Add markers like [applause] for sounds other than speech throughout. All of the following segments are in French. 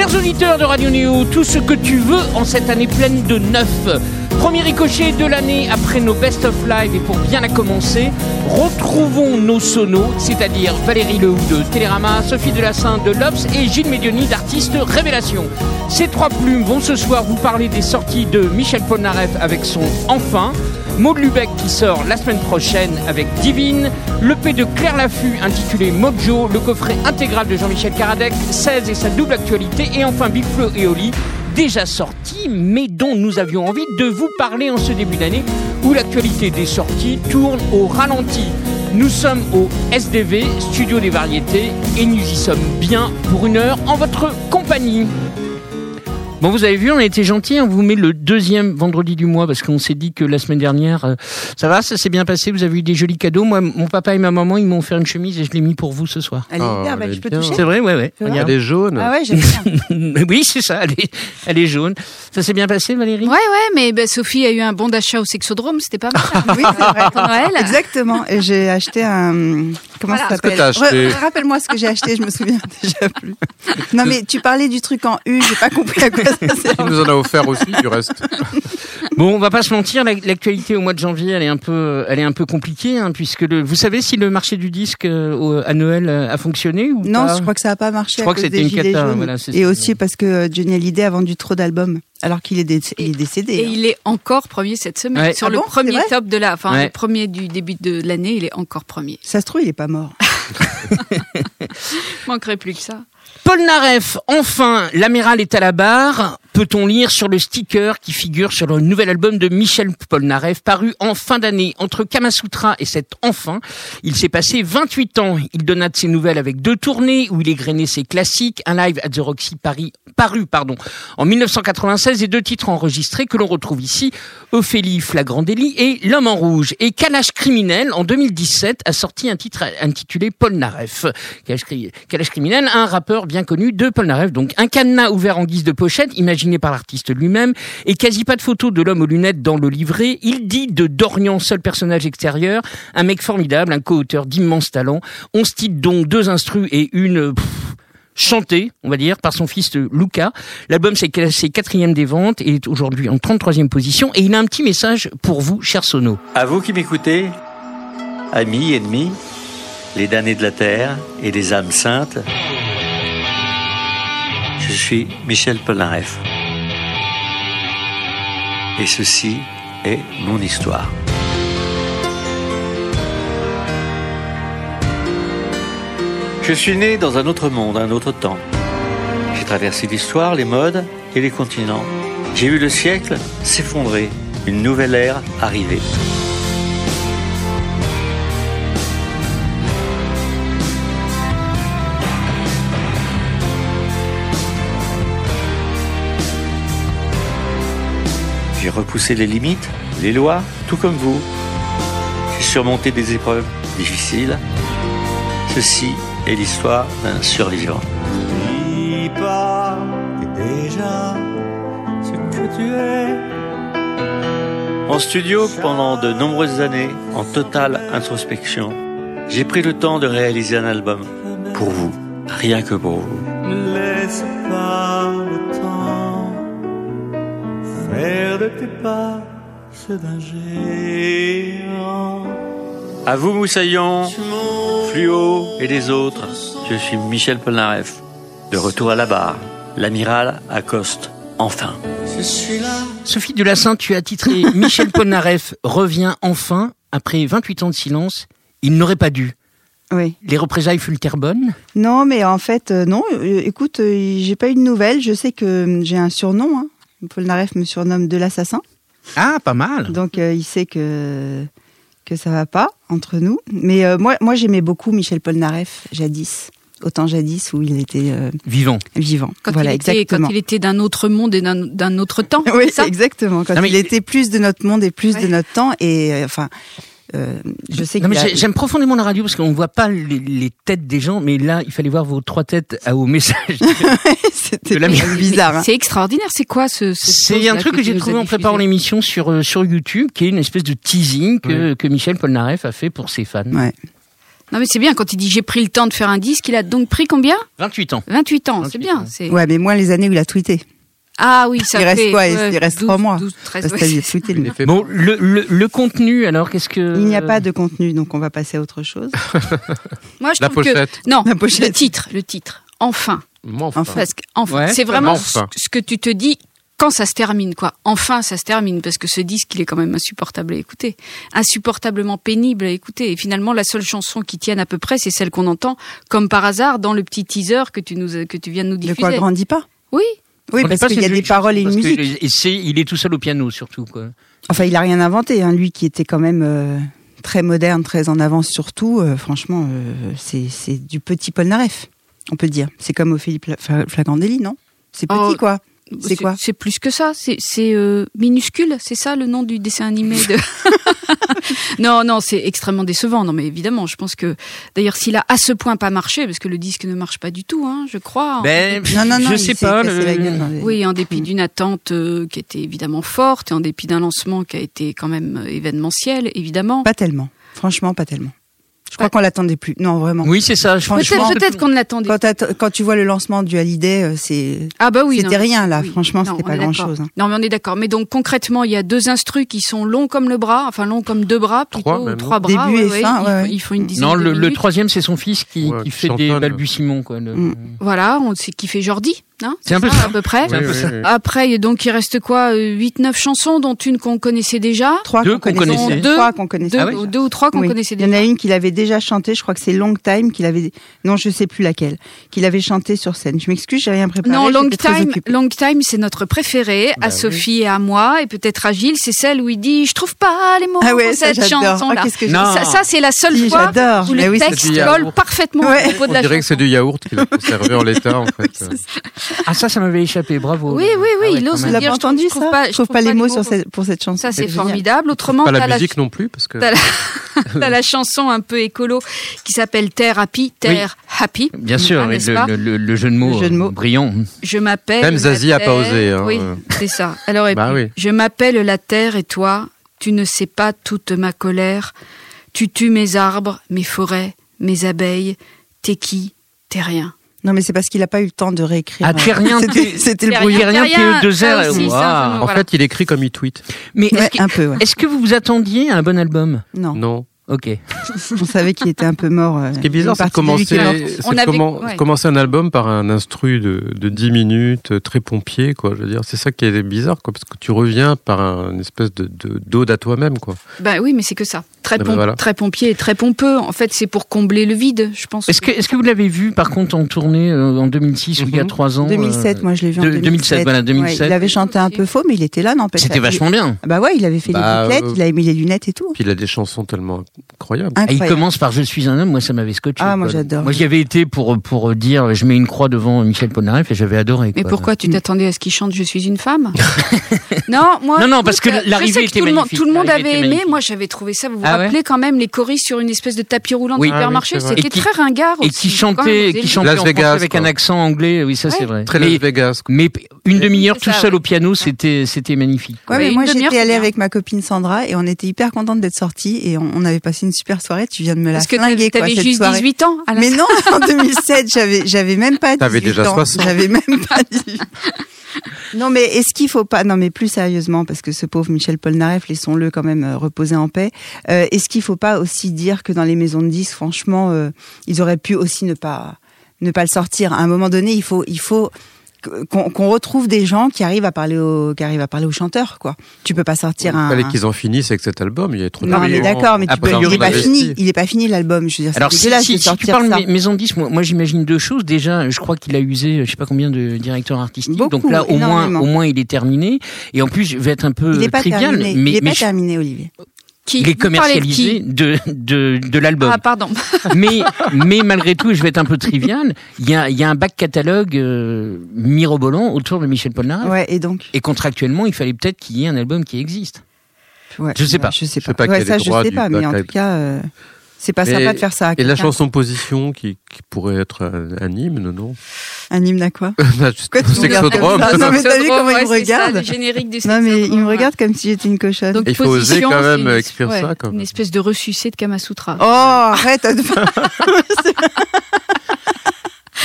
Chers auditeurs de Radio Néo, tout ce que tu veux en cette année pleine de neuf. Premier ricochet de l'année après nos Best of Live. Et pour bien la commencer, retrouvons nos sonos, c'est-à-dire Valérie Lehou de Télérama, Sophie Delassin de Lops et Gilles Médioni d'Artiste Révélation. Ces trois plumes vont ce soir vous parler des sorties de Michel Polnareff avec son Enfin, Maud Lubeck qui sort la semaine prochaine avec Divine, le P de Claire Laffut intitulé Mojo, le coffret intégral de Jean-Michel Karadec, 16 et sa double actualité, et enfin Big Flo et Oli, déjà sorti, mais dont nous avions envie de vous parler en ce début d'année, où l'actualité des sorties tourne au ralenti. Nous sommes au SDV, Studio des Variétés, et nous y sommes bien pour une heure en votre compagnie. Bon, vous avez vu, on a été gentil. On vous met le deuxième vendredi du mois parce qu'on s'est dit que la semaine dernière, euh, ça va, ça s'est bien passé. Vous avez eu des jolis cadeaux. Moi, mon papa et ma maman, ils m'ont offert une chemise et je l'ai mis pour vous ce soir. Elle est Oh, bien, elle bah, je peux bien. toucher C'est vrai, ouais, ouais. Vois Regarde. Elle est jaune. Ah ouais, j'aime bien. [laughs] oui, c'est ça. Elle est, elle est jaune. Ça s'est bien passé, Valérie? Ouais, ouais, mais ben, Sophie a eu un bon d'achat au sexodrome, c'était pas mal. [laughs] Oui, c'est vrai. Pour Noël. Exactement. Et j'ai acheté un. Comment Voilà. ça s'appelle? Rappelle-moi ce que j'ai acheté, je me souviens [laughs] déjà plus. Non, mais tu parlais du truc en U, j'ai pas compris à quoi. [laughs] Il nous en a offert aussi, du reste. [laughs] Bon, on va pas se mentir, la- l'actualité au mois de janvier, elle est un peu, elle est un peu compliquée, hein, puisque le, vous savez si le marché du disque euh, à Noël euh, a fonctionné ou Non, pas je crois que ça a pas marché. Je crois que c'était une cata, voilà, Et ça. aussi parce que euh, Johnny Hallyday a vendu trop d'albums, alors qu'il est, dé- il est décédé. Et hein. il est encore premier cette semaine. Ouais. Sur Ah le bon, premier top de la, enfin, Ouais. le premier du début de l'année, il est encore premier. Ça se trouve, il est pas mort. [laughs] Manquerait plus que ça. Paul Naref, enfin, l'amiral est à la barre. Peut-on lire sur le sticker qui figure sur le nouvel album de Michel Polnareff, paru en fin d'année Entre Kamasutra et cet enfin, il s'est passé 28 ans. Il donna de ses nouvelles avec deux tournées où il égrenait ses classiques, un live at the Roxy Paris, paru pardon, en 1996 et deux titres enregistrés que l'on retrouve ici, Ophélie Flagrant et L'homme en rouge. Et Kalash criminel, en 2017, a sorti un titre intitulé Polnareff. Kalash, Cri- Kalash criminel, un rappeur bien connu de Polnareff. Donc un cadenas ouvert en guise de pochette, imaginé par l'artiste lui-même, et quasi pas de photo de l'homme aux lunettes dans le livret. Il dit de Dorian, seul personnage extérieur, un mec formidable, un co-auteur d'immenses talents. On se titre donc deux instrus et une... pff, chanté, on va dire, par son fils euh, Luca. L'album s'est classé quatrième des ventes et est aujourd'hui en 33e position. Et il a un petit message pour vous, cher Sono. À vous qui m'écoutez, amis, ennemis, les damnés de la terre et les âmes saintes, je suis Michel Polnareff. Et ceci est mon histoire. Je suis né dans un autre monde, un autre temps. J'ai traversé l'histoire, les modes et les continents. J'ai vu le siècle s'effondrer, une nouvelle ère arriver. J'ai repoussé les limites, les lois, tout comme vous. J'ai surmonté des épreuves difficiles. Ceci est l'histoire d'un survivant. Pas déjà ce que tu es. En studio pendant de nombreuses années, en totale introspection, j'ai pris le temps de réaliser un album pour vous, rien que pour vous. Ne laisse pas le temps de tes pas ceux d'un géant. À vous, Moussaillon, Fluo et les autres, je suis Michel Polnareff. De retour à la barre, l'amiral accoste enfin. Je suis là. Sophie Delassin, tu as titré [laughs] Michel Polnareff revient enfin après 28 ans de silence. Il n'aurait pas dû. Oui. Les représailles furent bonnes. Non, mais en fait, euh, non. Euh, écoute, euh, j'ai pas eu de nouvelles. Je sais que euh, j'ai un surnom. Hein. Paul Naref me surnomme de l'assassin. Ah, pas mal. Donc euh, il sait que que ça va pas entre nous. Mais euh, moi, moi j'aimais beaucoup Michel Polnareff jadis, autant jadis où il était euh, Vivant. vivant. Quand, voilà, il, était, exactement. quand il était d'un autre monde et d'un d'un autre temps. [laughs] Oui, ça? exactement. Quand Non, mais- il était plus de notre monde et plus Ouais. de notre temps. Et euh, enfin, euh, je sais Non, mais a- j'ai- j'aime profondément la radio parce qu'on ne voit pas les, les têtes des gens, mais là, il fallait voir vos trois têtes à- au message. [laughs] c'était bizarre. hein. C'est extraordinaire. C'est quoi ce, C'est chose-là un truc que j'ai trouvé en préparant l'émission sur, euh, sur YouTube, qui est une espèce de teasing que, que Michel Polnareff a fait pour ses fans. Ouais. Non mais c'est bien quand il dit j'ai pris le temps de faire un disque, il a donc pris combien? 28 ans. 28 ans, 28 c'est bien. Ouais, mais moins les années où il a tweeté. Ah oui, ça Il reste fait quoi Il- ouais, il reste 12, trois mois. 12, 13, Parce ouais, fait Bon, le, le, le contenu, alors, qu'est-ce que. Il n'y a pas de contenu, donc on va passer à autre chose. [laughs] Moi, je La trouve que pochette. non, La pochette. le titre, le titre. Enfin, enfin. Enfin. parce que enfin, Ouais. c'est vraiment Enfin. ce que tu te dis quand ça se termine, quoi. Enfin, ça se termine parce que ce disque, il est quand même insupportable à écouter, insupportablement pénible à écouter. Et finalement, la seule chanson qui tienne à peu près, c'est celle qu'on entend, comme par hasard, dans le petit teaser que tu nous que tu viens de nous De diffuser. quoi grandit pas Oui. Oui, On parce qu'il y a des paroles et une musique. et il est tout seul au piano, surtout, quoi. Enfin, il a rien inventé, hein. lui qui était quand même euh, très moderne, très en avance surtout. euh, franchement, euh, c'est du petit Polnareff, on peut dire. C'est comme Ophélie Flagandelli, non? C'est petit, Oh, quoi. C'est quoi C'est plus que ça. C'est c'est, euh, minuscule. C'est ça le nom du dessin animé de. [laughs] non, non, c'est extrêmement décevant. Non, mais évidemment, je pense que d'ailleurs, s'il a à ce point pas marché, parce que le disque ne marche pas du tout, hein, je crois. Ben, Non, non, non, je sais pas. le- les- Oui, en dépit Mm. d'une attente euh, qui était évidemment forte, et en dépit d'un lancement qui a été quand même euh, événementiel, évidemment. Pas tellement. Franchement, pas tellement. Je crois qu'on l'attendait plus. Non, vraiment. Oui, c'est ça. Peut-être peut-être qu'on ne l'attendait. Quand, quand tu vois le lancement du Hallyday, euh, c'est Ah bah oui. c'était rien là. Oui. Franchement, c'était pas est grand d'accord. chose. Non, mais on est d'accord. Mais donc concrètement, il y a deux instrus qui sont longs comme le bras, enfin longs comme deux bras, plutôt Trois, ou trois bras. Début ouais, et ouais, fin, ils, ouais, ils font une dizaine Non, de le, le troisième, c'est son fils qui, Ouais, qui qui fait des balbutiements, quoi. le- Mm. Voilà, on sait qui fait Jordi. Hein C'est un peu ça, ça. à peu près. C'est un peu ça. Après, donc il reste quoi 8-9 chansons, dont une qu'on connaissait déjà. Trois Deux qu'on connaissait. Deux. Trois qu'on connaissait. Deux, Ah oui deux ou trois qu'on Oui. connaissait Il y en déjà. a une qu'il avait déjà chanté, je crois que c'est Long Time qu'il avait non, je sais plus laquelle, qu'il avait chanté sur scène. Je m'excuse, j'ai rien préparé. Non, Long Time, occupée. Long Time, c'est notre préféré, Bah à Sophie et à moi, et peut-être à Gilles. C'est celle où il dit Je trouve pas les mots Ah ouais, pour ça cette chanson-là. Qu'est-ce que Non. j'aime. ça, ça, c'est la seule Si, fois j'adore. où le texte colle parfaitement au propos de On la dirait que c'est chanson. du yaourt qu'il a conservé en l'état, en fait. [laughs] [laughs] Ah, ça, ça m'avait échappé. Bravo. Oui, oui, oui, Ah ouais, il ose dire, pas je trouve- entendu je trouve ça pas- Je trouve pas les mots sur cette, pour cette chanson. Ça, c'est formidable. Autrement, Pas t'as la la, musique non plus, parce que. t'as la, [laughs] la chanson un peu écolo qui s'appelle Terre Happy, Terre Happy. Bien sûr, Ah, oui, n'est-ce le, le- le- le jeu de mots, Le jeu de mots. euh, brillant. Je m'appelle. Même la Zazie a pas Terre. osé, hein. Oui, c'est ça. Alors, et Bah puis, oui. je m'appelle la terre et toi, tu ne sais pas toute ma colère. Tu tues mes arbres, mes forêts, mes abeilles. T'es qui? T'es rien. Non, mais c'est parce qu'il a pas eu le temps de réécrire. Ah, [laughs] C'était t'es- c'était le Thérien, brouillard. Rien Thérien, que deux ça heures. aussi, c'est un waouh. peu En Voilà. fait, il écrit comme il tweet. Mais est-ce Ouais, que, un peu, ouais. est-ce que vous vous attendiez à un bon album? Non, Non. Ok. on savait qu'il était un peu mort. euh, Ce qui est bizarre, c'est de commencer, On avait- ouais. un album par un instru de, de 10 minutes, très pompier, quoi. Je veux dire, c'est ça qui est bizarre, quoi, parce que tu reviens par un, une espèce de, de, d'ode à toi-même, quoi. Ben oui, mais c'est que ça. Très, Ah ben voilà. très pompier et très pompeux. En fait, c'est pour combler le vide, je pense. Est-ce que, vous l'avez vu, par contre, en tournée euh, en 2006 ou il y a Mhm. trois ans 2007, euh, moi je l'ai vu en de- 2007. 2007, voilà, 2007. Ouais, il avait chanté un peu faux, mais il était là, n'empêche. C'était vachement bien. Bah ouais, il avait fait Bah, les bouclettes, euh, il avait mis les lunettes et tout. Puis il a des chansons tellement incroyables. Ah, il Incroyable. commence par Je suis un homme, moi ça m'avait scotché. Ah, moi, j'adore. Moi j'y avais été pour, pour dire je mets une croix devant Michel Polnareff et j'avais adoré. Mais quoi. pourquoi tu t'attendais à ce qu'il chante Je suis une femme [laughs] Non, moi. Non, non, écoute, parce que euh, l'arrivée était tout le monde- magnifique. Tout le monde avait aimé. magnifique. Moi, j'avais trouvé ça. Vous vous Ah ouais rappelez quand même les choristes sur une espèce de tapis roulant de Oui. supermarché Ah oui. C'était Et très ringard Et qui chantait, qui chantait Las en Vegas, avec quoi. un accent anglais, oui ça Ouais. c'est vrai. Très mais, Las Vegas. mais une demi-heure tout seul au piano, c'était c'était magnifique. Ouais, mais moi j'étais allée avec ma copine Sandra et on était hyper contente d'être sortis et on, on avait passé une super soirée. Tu viens de me la Parce que flinguer quoi t'avais cette juste soirée. 18 ans. à la- Mais non, en 2007, j'avais j'avais même pas 18 T'avais déjà ans. 60. J'avais même pas 18. Non, mais est-ce qu'il faut pas Non, mais plus sérieusement, parce que ce pauvre Michel Polnareff, laissons-le quand même euh, reposer en paix. Euh, est-ce qu'il faut pas aussi dire que dans les maisons de disques, franchement, euh, ils auraient pu aussi ne pas ne pas le sortir? À un moment donné, il faut il faut qu'on retrouve des gens qui arrivent à parler aux qui arrivent à parler aux chanteurs, quoi. Tu peux pas sortir Il un. fallait qu'ils en finissent avec cet album. Il y a trop de Non, mais gens. d'accord, mais tu peux, il il est pas fini. Il est pas fini l'album. Je veux dire, c'est Alors si, si, si tu parles ça. maison 10, moi, moi, j'imagine deux choses. Déjà, je crois qu'il a usé, je sais pas combien de directeurs artistiques. Beaucoup, Donc là, au moins, au moins, il est terminé. Et en plus, je vais être un peu Il est pas trivial, terminé. mais, il est mais pas je- terminé, Olivier. Qui il est de commercialisé qui de, de, de l'album. Ah, pardon. [laughs] mais, mais malgré tout, je vais être un peu trivial. Il y a, il y a un bac catalogue euh, mirobolant autour de Michel Polnareff. Ouais, et donc. Et contractuellement, il fallait peut-être qu'il y ait un album qui existe. Ouais, Je sais pas. Je sais Je sais pas. pas Ouais, ça, je sais pas, mais en tout cas. euh, C'est pas sympa de faire ça. à Et la chanson Position qui, qui pourrait être un, un hymne, non? Un hymne à quoi? [laughs] Bah, Pourquoi tu Sexodrome. Non, mais t'as vu comment il me ça, regarde le générique du Non, mais il me regarde comme si j'étais une cochonne. Donc, Il faut oser quand même une- écrire ouais, ça, quand Une espèce de ressucé de Kamasutra. Oh, arrête [laughs]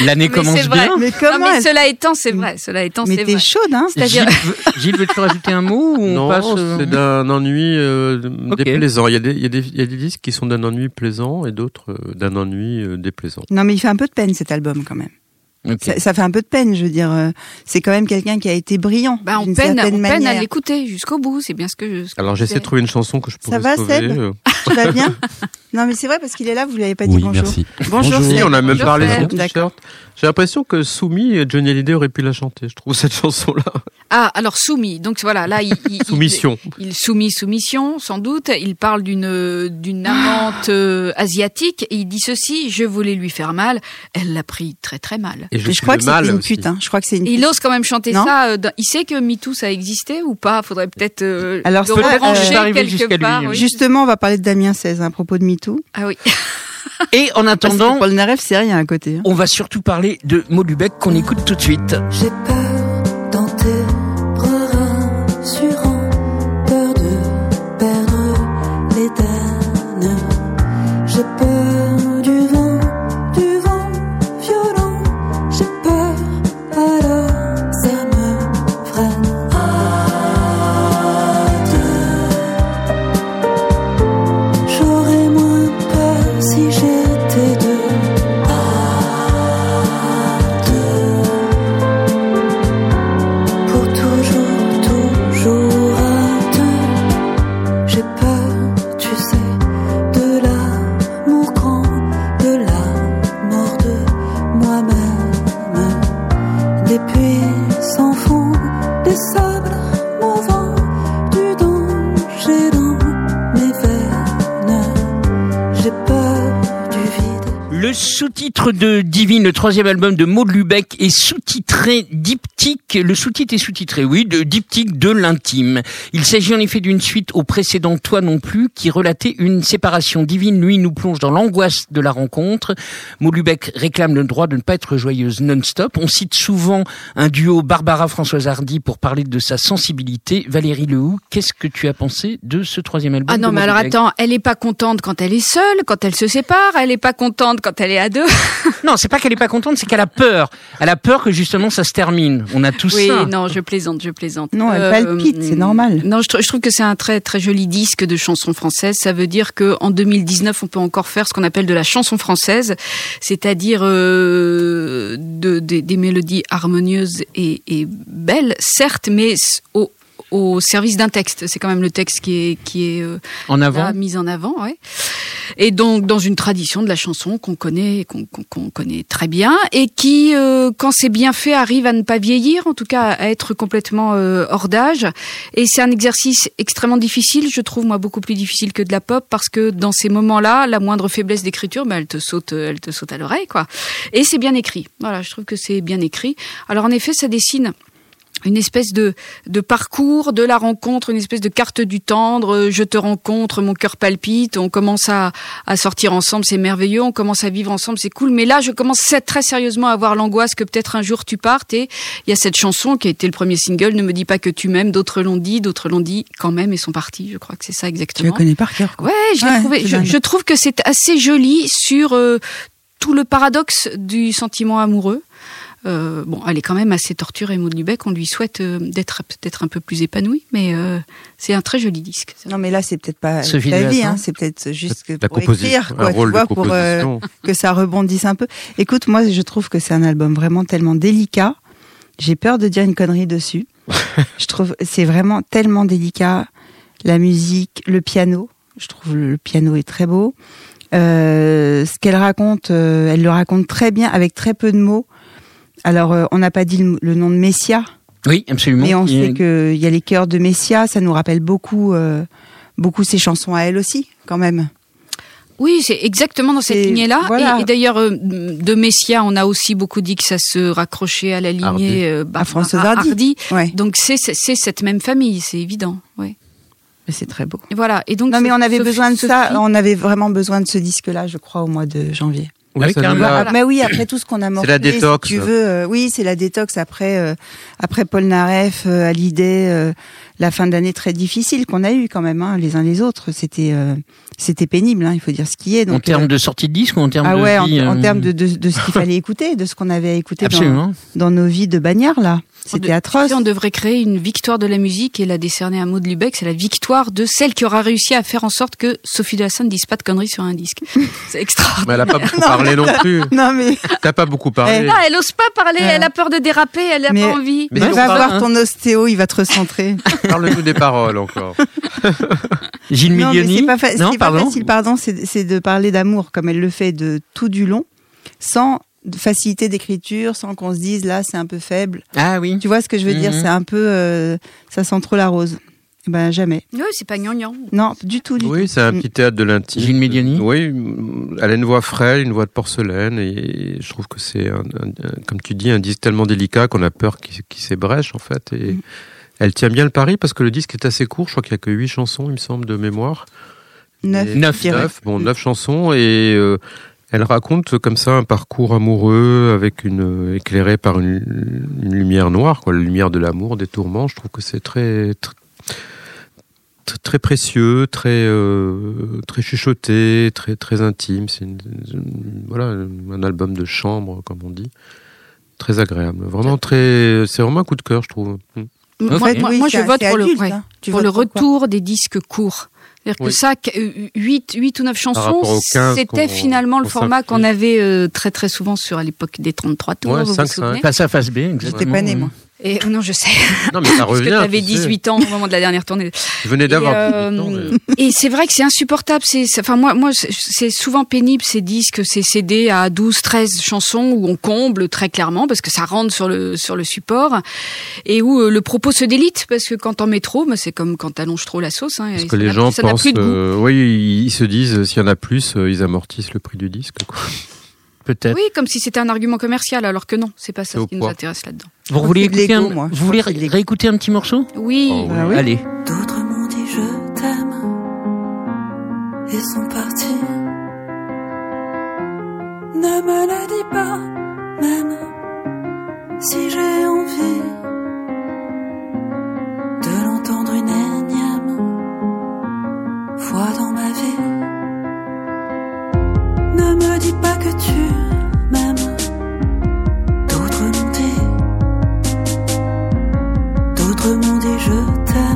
L'année Mais commence bien. Mais Non, comment mais elle- cela étant, c'est vrai. Cela étant, Mais c'est t'es vrai. chaude, hein C'est-à-dire, [laughs] Gilles, veux- Gilles, veux-tu rajouter un mot ou on Non, passe euh, c'est d'un ennui euh, déplaisant. Il y, a des, il, y a des, il y a des disques qui sont d'un ennui plaisant et d'autres euh, d'un ennui euh, déplaisant. Non, mais il fait un peu de peine cet album quand même. Ça, ça fait un peu de peine, je veux dire. C'est quand même quelqu'un qui a été brillant. bah, on peine, on peine à l'écouter jusqu'au bout. C'est bien ce que je. ce que Alors je j'essaie de trouver une chanson que je pourrais Ça va, sauver. Seb Tu vas bien [laughs] Non, mais c'est vrai parce qu'il est là, vous lui avez pas dit Oui, bonjour. merci. Bonjour, Bonjour. On a même Bonjour, parlé le t-shirt. J'ai l'impression que Soumis, Johnny Hallyday aurait pu la chanter. Je trouve cette chanson-là. Ah, alors soumis. Donc voilà, là, il, il- il- Soumission. Il soumis soumission, sans doute. Il parle d'une d'une amante euh, asiatique et il dit ceci je voulais lui faire mal. Elle l'a pris très très mal. Et je, crois que mal c'était une pute. Hein. Je crois que c'est une il ose quand même chanter Non ça. euh, dans- il sait que MeToo ça existait ou pas? Faudrait peut-être euh, Alors, le ça, euh, rebrancher c'est arrivé quelque lui, part. oui. Justement, on va parler de Damien 16 à propos de MeToo. Ah oui. Et en attendant, Paul Naref, c'est rien à côté. hein. on va surtout parler de Maud Lubeck qu'on écoute tout de suite. J'ai peur Le sous-titre de Divine, le troisième album de Maud Lubeck, est sous-titré Diptyque. Le sous-titre est sous-titré, oui, de Diptyque de l'intime. Il s'agit en effet d'une suite au précédent Toi non plus, qui relatait une séparation. Divine, lui, nous plonge dans l'angoisse de la rencontre. Maud Lubeck réclame le droit de ne pas être joyeuse non-stop. On cite souvent un duo Barbara-Françoise Hardy pour parler de sa sensibilité. Valérie Lehoux, qu'est-ce que tu as pensé de ce troisième album Ah non, mais alors attends, elle est pas contente quand elle est seule, quand elle se sépare, elle est pas contente quand elle est à deux. [laughs] Non, c'est pas qu'elle est pas contente, c'est qu'elle a peur. Elle a peur que justement ça se termine. On a tous Oui, ça. non, je plaisante, je plaisante. Non, elle Euh, palpite, c'est normal. Non, je, je trouve que c'est un très très joli disque de chansons françaises. Ça veut dire que en 2019, on peut encore faire ce qu'on appelle de la chanson française, c'est-à-dire euh, de, des- des mélodies harmonieuses et, et belles, certes, mais au, au service d'un texte. C'est quand même le texte qui est qui est euh, En avant. là, mise en avant, ouais. Et donc dans une tradition de la chanson qu'on connaît, qu'on connaît très bien, et qui, euh, quand c'est bien fait, arrive à ne pas vieillir, en tout cas à être complètement euh, hors d'âge. Et c'est un exercice extrêmement difficile, je trouve moi beaucoup plus difficile que de la pop, parce que dans ces moments-là, la moindre faiblesse d'écriture, ben, elle te saute, elle te saute à l'oreille, quoi. Et c'est bien écrit. Voilà, je trouve que c'est bien écrit. Alors en effet, ça dessine une espèce de, de parcours de la rencontre, une espèce de carte du tendre. euh, Je te rencontre, mon cœur palpite. On commence à, à sortir ensemble, c'est merveilleux. On commence à vivre ensemble, c'est cool. Mais là, je commence très sérieusement à avoir l'angoisse que peut-être un jour tu partes. Et il y a cette chanson qui a été le premier single. Ne me dis pas que tu m'aimes. D'autres l'ont dit, d'autres l'ont dit quand même et sont partis. Je crois que c'est ça Tu la exactement. connais par cœur, quoi. Ouais, je Ouais, trouvé. je trouve que c'est assez joli sur euh, tout le paradoxe du sentiment amoureux. Euh, bon, elle est quand même assez torturée, Maud Lubeck. On lui souhaite euh, d'être peut-être un peu plus épanouie, mais euh, c'est un très joli disque. Non, mais là, c'est peut-être pas Sophie ta vie, hein, c'est peut-être juste que La pour composition, écrire, un quoi, tu rôle vois, de pour euh, composition. que ça rebondisse un peu. Écoute, moi, je trouve que c'est un album vraiment tellement délicat. J'ai peur de dire une connerie dessus. [laughs] je trouve c'est vraiment tellement délicat. La musique, le piano. Je trouve le piano est très beau. Euh, ce qu'elle raconte, euh, elle le raconte très bien avec très peu de mots. Alors, euh, on n'a pas dit le, le nom de Messia, Oui, absolument. mais on Il sait qu'il y a les chœurs de Messia. Ça nous rappelle beaucoup, euh, beaucoup ses chansons à elle aussi, quand même. Oui, c'est exactement dans cette Et lignée-là. voilà. Et, et d'ailleurs, euh, de Messia, on a aussi beaucoup dit que ça se raccrochait à la lignée Hardy. euh, Barbara Françoise Hardy. Ouais. Donc c'est cette même famille, c'est évident. Ouais. Mais c'est très beau. Et voilà. Et donc, Non, mais on avait Sophie- besoin de ça. On avait vraiment besoin de ce disque-là, je crois, au mois de janvier. Oui, ça mais oui, après tout ce qu'on a morflé, la détox. Si tu veux, euh, oui, c'est la détox après euh, après Paul Naref, euh, Hallyday, euh, la fin d'année très difficile qu'on a eu quand même, hein, les uns les autres. C'était euh, c'était pénible, hein, il faut dire ce qui est. En termes euh, de sortie de disque ou en termes ah de ouais, en, vie, en euh, termes de, de, de ce qu'il [laughs] fallait écouter, de ce qu'on avait à écouter dans, dans nos vies de bagnards là. C'était de- atroce. On devrait créer une victoire de la musique et la décerner à Maud Lubeck. C'est la victoire de celle qui aura réussi à faire en sorte que Sophie de la Sainte dise pas de conneries sur un disque. [laughs] C'est extraordinaire. Mais elle a pas beaucoup [laughs] parlé non plus. Non mais T'as pas beaucoup parlé. Ah, elle ose pas parler, elle a peur de déraper, elle a Mais- pas envie. Mais va si on voir parle, ton ostéo, il va te recentrer. [laughs] Parle-nous des paroles encore. Gilles Non, mais c'est pas, fa- Non, pas pardon. facile, pardon, c'est de parler d'amour comme elle le fait de tout du long, sans de facilité d'écriture, sans qu'on se dise là c'est un peu faible. Ah oui. Tu vois ce que je veux dire? Mhm. C'est un peu, euh, ça sent trop la rose. Ben jamais. Ouais, c'est pas gnangnan. Non, du tout. Du Oui, c'est un petit théâtre de l'intime. Gilles Medioni Oui, elle a une voix frêle, une voix de porcelaine, et je trouve que c'est, un- un- un- comme tu dis, un disque tellement délicat qu'on a peur qu'il qu'il s'ébrèche en fait. Et Mm. elle tient bien le pari parce que le disque est assez court. Je crois qu'il y a que huit chansons, il me semble, de mémoire. tout. Neuf. Et- Neuf, je dirais. Neuf, bon, neuf chansons et euh, elle raconte comme ça un parcours amoureux avec une éclairé par une, une lumière noire, quoi, la lumière de l'amour, des tourments. Je trouve que c'est très, très très- précieux, très euh, très chuchoté, très très intime. C'est voilà un album de chambre comme on dit, très agréable. Vraiment très, c'est vraiment un coup de cœur, je trouve. En Moi, fait, moi- oui, moi, c'est- je vote pour le, ouais, hein. Tu pour le retour des disques courts. C'est-à-dire que Oui. ça, 8, 8 ou 9 chansons, rapport aux 15 c'était finalement le format qu'on avait euh, très très souvent sur à l'époque des 33 tours, Ouais, vous vous 5, souvenez Face A, face B, exactement. J'étais pas née, moi. Et oh non, je sais, Non mais ça parce que revient. tu avais tu sais. 18 ans au moment de la dernière tournée. Tu venais d'avoir Et, euh, 18 ans. mais- Et c'est vrai que c'est insupportable. C'est, enfin moi, moi, c'est- souvent pénible ces disques, ces CD à 12, 13 chansons où on comble très clairement parce que ça rentre sur le sur le support et où euh, le propos se délite parce que quand on met trop, bah, c'est comme quand t'allonges trop la sauce. Hein, Parce et que les gens pensent, euh, oui, ils, se disent, s'il y en a plus, euh, ils amortissent le prix du disque. quoi. [laughs] Peut-être. Oui, comme si c'était un argument commercial, alors que non, c'est pas ça ce qui nous intéresse là-dedans. Vous voulez écouter un, moi. Vous voulez réécouter un petit morceau Oui. Oh, Ah oui. Allez. D'autres m'ont dit je t'aime et sont partis. Ne me le dis pas, même si j'ai envie de l'entendre une énième fois dans ma vie. Ne me dis pas que tu m'aimes. Dit je t'aime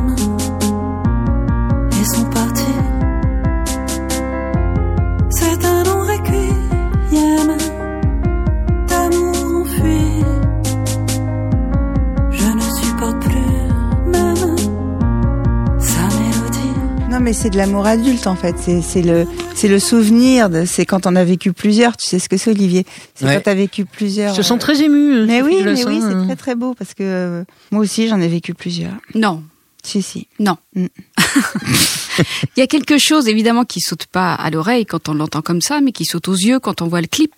Non, mais c'est de l'amour adulte en fait. C'est c'est le c'est le souvenir. de- C'est quand on a vécu plusieurs. Tu sais ce que c'est, Olivier? C'est Ouais. quand t'as vécu plusieurs. Se sent euh, très ému. euh, Mais oui, mais oui, c'est euh. très très beau parce que euh, moi aussi j'en ai vécu plusieurs. Non, Si si. non. Mm. [laughs] Il y a quelque chose évidemment qui saute pas à l'oreille quand on l'entend comme ça, mais qui saute aux yeux quand on voit le clip.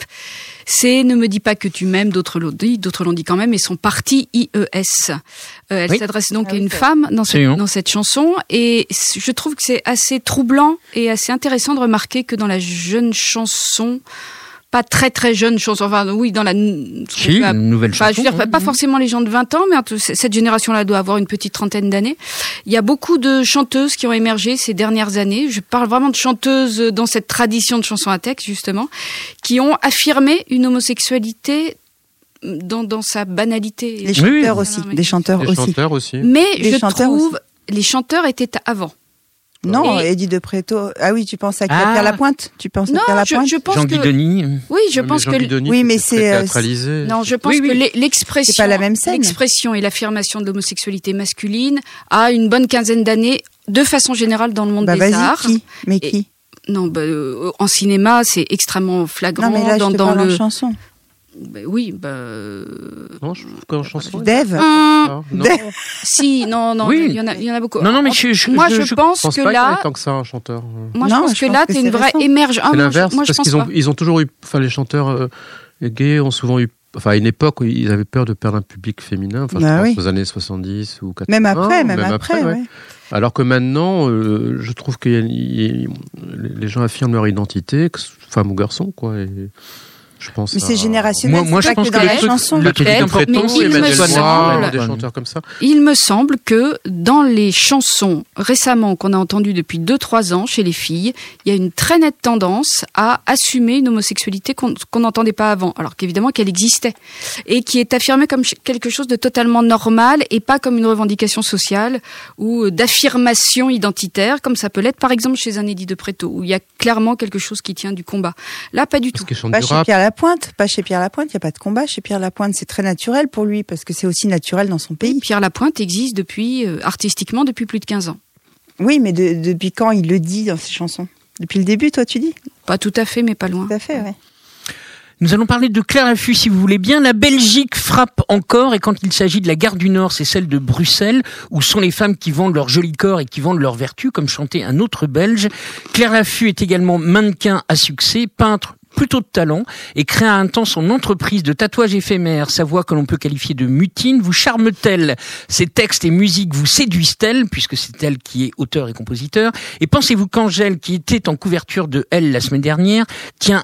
C'est ne me dis pas que tu m'aimes, d'autres l'ont dit, d'autres l'ont dit quand même, et sont partis IES. Euh, elle Oui. s'adresse donc Ah à une femme dans dans cette chanson, et je trouve que c'est assez troublant et assez intéressant de remarquer que dans la jeune chanson, pas très très jeune chanson, enfin oui, dans la Si, nouvelle chanson. je veux dire, pas- hein. pas forcément les gens de 20 ans, mais en tout- cette génération-là doit avoir une petite trentaine d'années. Il y a beaucoup de chanteuses qui ont émergé ces dernières années. Je parle vraiment de chanteuses dans cette tradition de chansons à texte, justement, qui ont affirmé une homosexualité dans, dans sa banalité. Les chanteurs oui. aussi, des chanteurs Les aussi. chanteurs aussi. Mais je trouve, les chanteurs étaient avant. Non, Et- Eddie de Preto. Ah oui, tu penses à qui? Ah. Pierre Lapointe? Tu penses Non, à Pierre je, Lapointe? je pense Jean que, Guidoni. oui, je pense que, Oui, mais c'est, euh, théâtralisé. non, je pense Oui, oui. que l'e- l'expression, C'est pas la même scène. l'expression et l'affirmation de l'homosexualité masculine a une bonne quinzaine d'années, de façon générale, dans le monde Bah des arts. qui? Mais Et- qui? Non, bah, euh, en cinéma, c'est extrêmement flagrant. Non, mais là, dans, je te dans parle le. en chanson. Bah oui, bah. euh, Non, je trouve qu'en chanson. Dave hum, Ah, non, Dave. [laughs] si, non, non, Oui. il y en a, il y en a beaucoup. Non, non, mais je- je- moi, je- je, je pense pense que pas là, tant que ça, un chanteur. moi, Non, je pense je que pense là, t'es une vraie émerge. Ah, C'est moi, l'inverse, moi, parce pense qu'ils ont, ils ont toujours eu, enfin, les chanteurs euh, gays ont souvent eu, enfin, à une époque où ils avaient peur de perdre un public féminin, enfin, Bah je pense oui. aux années 70 ou 80. Même après, même, même après, ouais. ouais. Alors que maintenant, euh, je trouve que les gens affirment leur identité, femme ou garçon, quoi. Et je pense. Mais c'est générationnel. Moi- moi, c'est je pense que que dans les la chanson. Le Teddy Peut-être, Préton, mais il me Emmanuel semble- Moire, des chanteurs comme ça. Il me semble que dans les chansons récemment qu'on a entendues depuis 2-3 ans chez les filles, il y a une très nette tendance à assumer une homosexualité qu'on n'entendait pas avant, alors qu'évidemment qu'elle existait, et qui est affirmée comme quelque chose de totalement normal et pas comme une revendication sociale ou euh, d'affirmation identitaire, comme ça peut l'être par exemple chez un Eddie de Préto, où il y a clairement quelque chose qui tient du combat. Là, pas du Parce tout. Lapointe, pas chez Pierre Lapointe, il n'y a pas de combat chez Pierre Lapointe, c'est très naturel pour lui parce que c'est aussi naturel dans son pays. Pierre Lapointe existe depuis euh, artistiquement depuis plus de 15 ans. Oui, mais de- depuis quand il le dit dans ses chansons? Depuis le début, toi tu dis? Pas tout à fait, mais pas loin. Tout à fait, ouais. Nous allons parler de Claire Affût, si vous voulez bien. La Belgique frappe encore, et quand il s'agit de la gare du Nord, c'est celle de Bruxelles, où sont les femmes qui vendent leur joli corps et qui vendent leur vertu, comme chantait un autre Belge. Claire Affût est également mannequin à succès, peintre plutôt de talent et créa un temps son entreprise de tatouage éphémère. Sa voix que l'on peut qualifier de mutine vous charme-t-elle Ses textes et musiques vous séduisent-elles puisque c'est elle qui est auteur et compositeur Et pensez-vous qu'Angèle, qui était en couverture de Elle la semaine dernière, tient